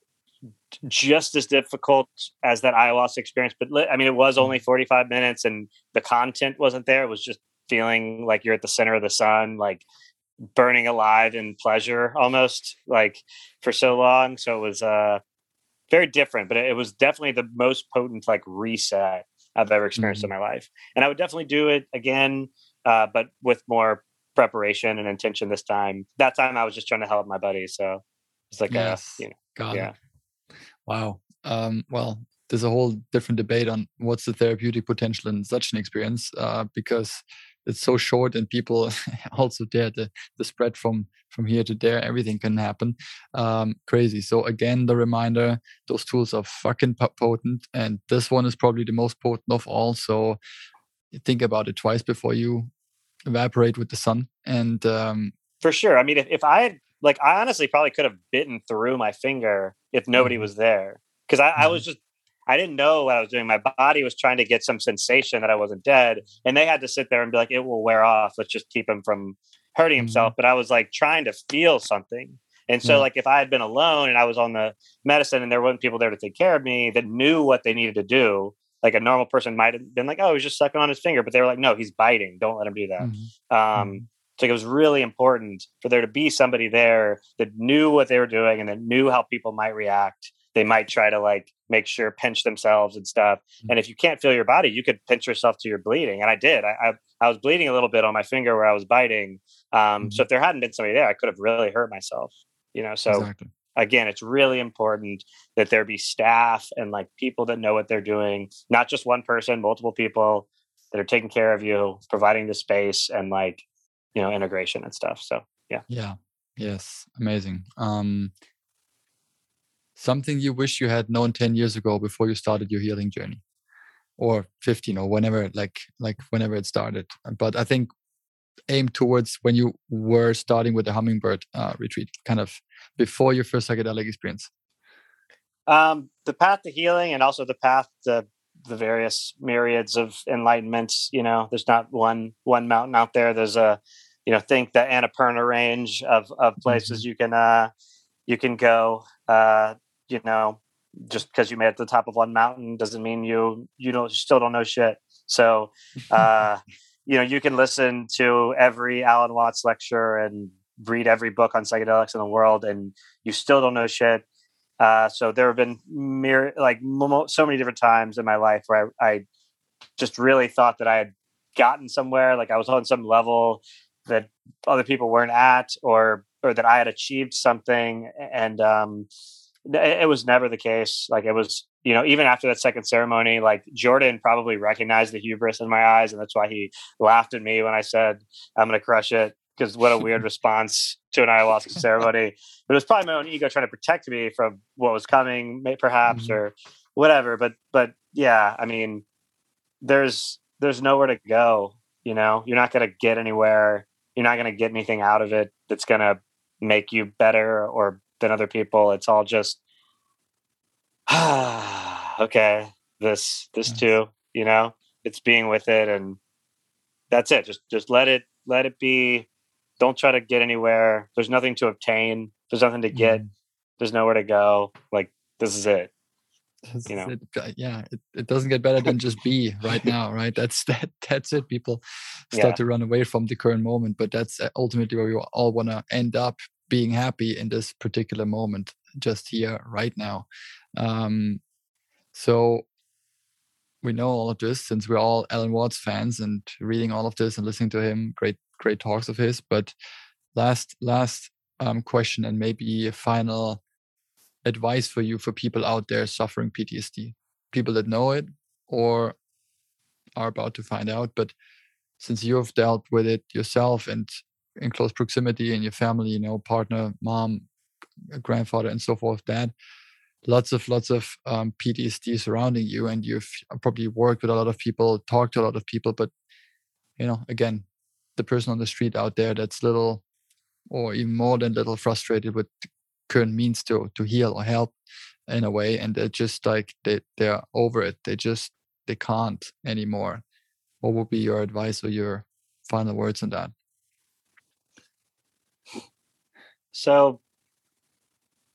just as difficult as that ayahuasca experience. But I mean, it was mm. only 45 minutes and the content wasn't there. It was just feeling like you're at the center of the sun, like burning alive in pleasure almost like for so long. So it was, uh, very different, but it was definitely the most potent like reset I've ever experienced mm-hmm. in my life. And I would definitely do it again uh, but with more preparation and intention this time. That time I was just trying to help my buddy. So it's like, yes. a, you know, Got yeah. It. Wow. Um, well, there's a whole different debate on what's the therapeutic potential in such an experience uh, because it's so short and people (laughs) also dare the, the spread from from here to there everything can happen um, crazy so again the reminder those tools are fucking potent and this one is probably the most potent of all so think about it twice before you evaporate with the sun. And um, for sure, I mean, if, if I had like, I honestly probably could have bitten through my finger if nobody mm-hmm. was there because I, I was mm-hmm. just I didn't know what I was doing. My body was trying to get some sensation that I wasn't dead, and they had to sit there and be like, "It will wear off. Let's just keep him from hurting himself." Mm-hmm. But I was like trying to feel something, and so like if I had been alone and I was on the medicine and there weren't people there to take care of me that knew what they needed to do, like a normal person might have been like, oh, he's just sucking on his finger, but they were like, no, he's biting. Don't let him do that. Mm-hmm. Um, mm-hmm. so it was really important for there to be somebody there that knew what they were doing and that knew how people might react. They might try to like make sure pinch themselves and stuff. Mm-hmm. And if you can't feel your body, you could pinch yourself to your bleeding. And I did. I I, I was bleeding a little bit on my finger where I was biting. Um, so mm-hmm. if there hadn't been somebody there, I could have really hurt myself. You know, so exactly again, it's really important that there be staff and like people that know what they're doing, not just one person, multiple people that are taking care of you, providing the space and like, you know, integration and stuff. So, yeah. Yeah. Yes. Amazing. Um, something you wish you had known 10 years ago before you started your healing journey or 15 or whenever like like whenever it started but i think aim towards when you were starting with the hummingbird uh, retreat, kind of before your first psychedelic experience? Um, the path to healing and also the path to the various myriads of enlightenments. You know, there's not one one mountain out there. There's a, you know, think the Annapurna range of of places mm-hmm. you can uh you can go. Uh, you know, just because you made it to the top of one mountain doesn't mean you you don't you still don't know shit. So uh (laughs) you know you can listen to every alan watts lecture and read every book on psychedelics in the world and you still don't know shit uh, so there have been mere like so many different times in my life where I, I just really thought that i had gotten somewhere like i was on some level that other people weren't at or or that i had achieved something and um it, was never the case like it was you know, even after that second ceremony, like Jordan probably recognized the hubris in my eyes, and that's why he laughed at me when I said, "I'm going to crush it." Because what a weird (laughs) response to an ayahuasca ceremony. But it was probably my own ego trying to protect me from what was coming, perhaps, mm-hmm. or whatever. But but yeah, I mean, there's there's nowhere to go. You know, you're not going to get anywhere. You're not going to get anything out of it that's going to make you better or than other people. It's all just ah, (sighs) okay, this this too, you know, it's being with it and that's it. Just just let it let it be. Don't try to get anywhere. There's nothing to obtain. There's nothing to get. Mm. There's nowhere to go. Like this is it. This you know, it. yeah, it, it doesn't get better than just be right now, right? That's (laughs) that. That's it. People start yeah. to run away from the current moment, but that's uh, ultimately where we all want to end up being happy in this particular moment, just here, right now. Um, so we know all of this since we're all Alan Watts fans and reading all of this and listening to him. Great, great talks of his. But last, last um, question and maybe a final advice for you for people out there suffering PTSD, people that know it or are about to find out. But since you've dealt with it yourself and in close proximity in your family, you know, partner, mom, grandfather, and so forth, dad, lots of lots of um, PTSD surrounding you, and you've probably worked with a lot of people, talked to a lot of people, but you know, again, the person on the street out there that's little, or even more than little, frustrated with current means to to heal or help in a way, and they're just like they they're over it. They just they can't anymore. What would be your advice or your final words on that? So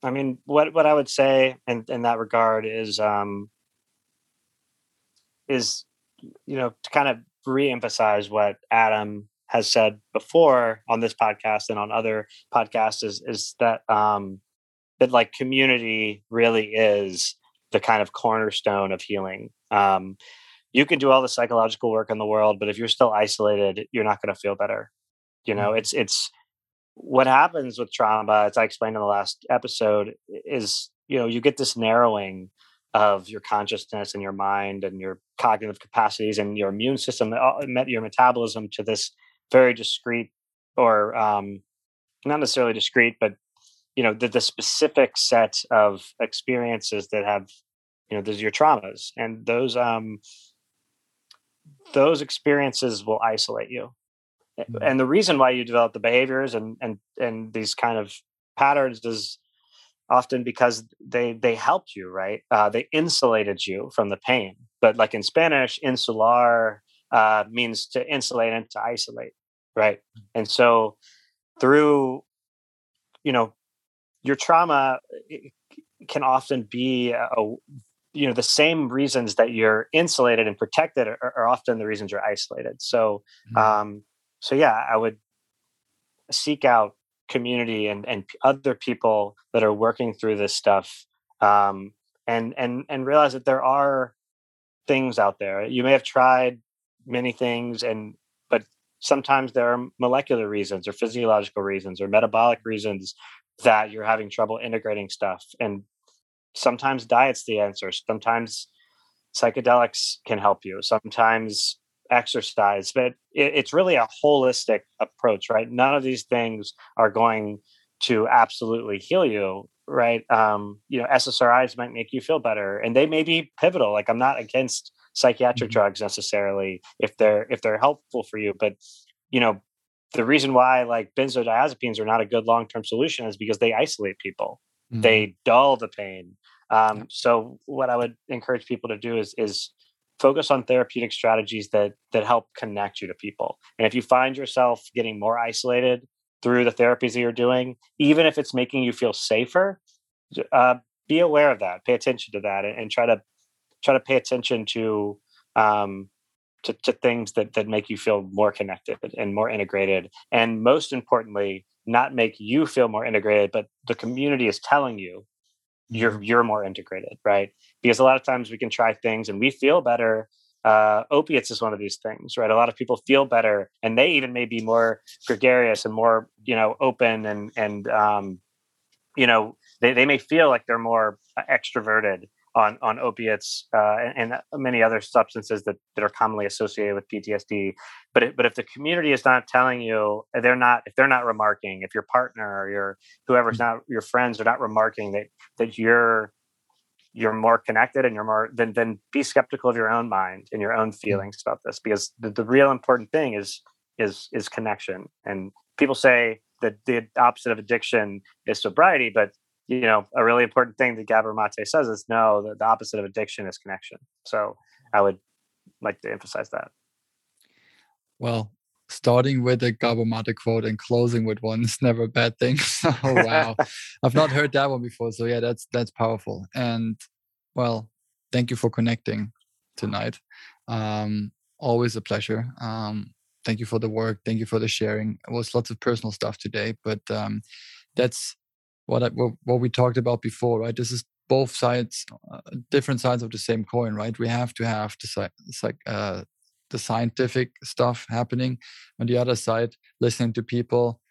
I mean, what what I would say in in that regard is um is you know to kind of re-emphasize what Adam has said before on this podcast and on other podcasts is is that um that like community really is the kind of cornerstone of healing. Um you can do all the psychological work in the world, but if you're still isolated, you're not going to feel better. You know, mm-hmm. it's it's what happens with trauma, as I explained in the last episode, is you know you get this narrowing of your consciousness and your mind and your cognitive capacities and your immune system, uh, your metabolism to this very discrete or um, not necessarily discrete, but you know the, the specific set of experiences that have you know there's your traumas. And those um those experiences will isolate you Mm-hmm. and the reason why you develop the behaviors and and and these kind of patterns is often because they they helped you right? Uh, they insulated you from the pain. But like in spanish insular uh, means to insulate and to isolate right? And so through you know your trauma can often be a, you know the same reasons that you're insulated and protected are, are often the reasons you're isolated. So mm-hmm. um, so yeah, I would seek out community and and other people that are working through this stuff, um, and and and realize that there are things out there. You may have tried many things, and but sometimes there are molecular reasons or physiological reasons or metabolic reasons that you're having trouble integrating stuff and sometimes diet's the answer sometimes psychedelics can help you sometimes exercise, but it, it's really a holistic approach, right? None of these things are going to absolutely heal you, right? Um, you know, SSRIs might make you feel better, and they may be pivotal. Like I'm not against psychiatric mm-hmm. drugs necessarily if they're if they're helpful for you, but you know, the reason why like benzodiazepines are not a good long term solution is because they isolate people. Mm-hmm. They dull the pain. Um, so what I would encourage people to do is is focus on therapeutic strategies that that help connect you to people. And if you find yourself getting more isolated through the therapies that you're doing even if it's making you feel safer uh, be aware of that pay attention to that and, and, try to try to pay attention to um, to, to things that that make you feel more connected and more integrated. And most importantly not make you feel more integrated but the community is telling you you're you're more integrated right? Because a lot of times we can try things and we feel better uh, opiates is one of these things right? A lot of people feel better and they even may be more gregarious and more you know open and and um, you know they, they may feel like they're more uh, extroverted on on opiates uh, and, and, many other substances that, that are commonly associated with PTSD. But it, but if the community is not telling you, they're not if they're not remarking, if your partner or your whoever's mm. not your friends are not remarking that that you're you're more connected and you're more then then be skeptical of your own mind and your own mm. feelings about this because the, the real important thing is is is connection and people say that the opposite of addiction is sobriety but you know, a really important thing that Gabor Mate says is no, the, the opposite of addiction is connection. So I would like to emphasize that. Well, starting with a Gabor Mate quote and closing with one is never a bad thing. (laughs) oh wow, I've not heard that one before. So yeah, that's that's powerful. And well, thank you for connecting tonight. Um, always a pleasure. Um, thank you for the work. Thank you for the sharing. It was lots of personal stuff today, but um, that's what I, what we talked about before, right? This is both sides, uh, different sides of the same coin, right? We have to have the like uh, the scientific stuff happening. On the other side, listening to people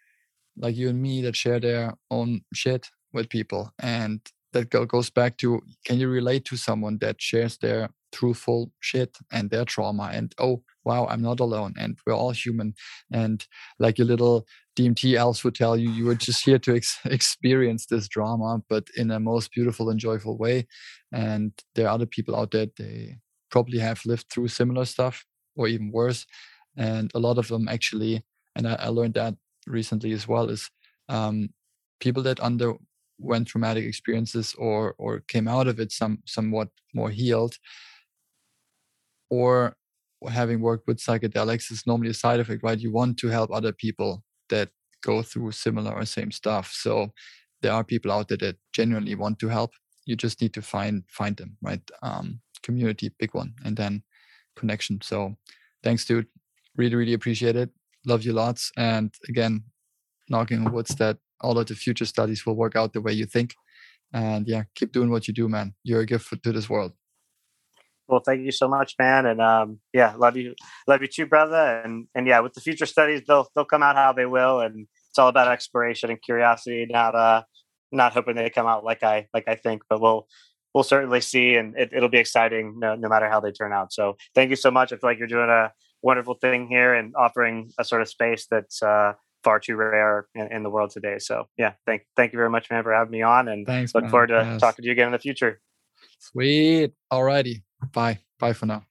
like you and me that share their own shit with people, and that goes back to can you relate to someone that shares their truthful shit and their trauma? And oh wow i'm not alone. And we're all human. And like your little dmt elves would tell you you were just here to ex- (laughs) experience this drama but in a most beautiful and joyful way and there are other people out there they probably have lived through similar stuff or even worse and a lot of them actually and i, I learned that recently as well is um, people that underwent traumatic experiences or or came out of it some somewhat more healed or having worked with psychedelics is normally a side effect, right? You want to help other people that go through similar or same stuff. So there are people out there that genuinely want to help. You just need to find find them, right? Um, community, big one, and then connection. So thanks, dude. Really, really appreciate it. Love you lots. And again, knocking on woods that all of the future studies will work out the way you think. And yeah, keep doing what you do, man. You're a gift to this world. Well, thank you so much, man. And um, yeah, love you, love you too, brother. And and yeah, with the future studies, they'll they'll come out how they will, and it's all about exploration and curiosity, not uh, not hoping they come out like I like I think, but we'll we'll certainly see, and it, will be exciting no, no matter how they turn out. So thank you so much. I feel like you're doing a wonderful thing here and offering a sort of space that's uh, far too rare in, in, the world today. So yeah, thank thank you very much, man, for having me on, and Thanks, look man. forward to yes. talking to you again in the future. Sweet. Alrighty. Bye. Bye for now.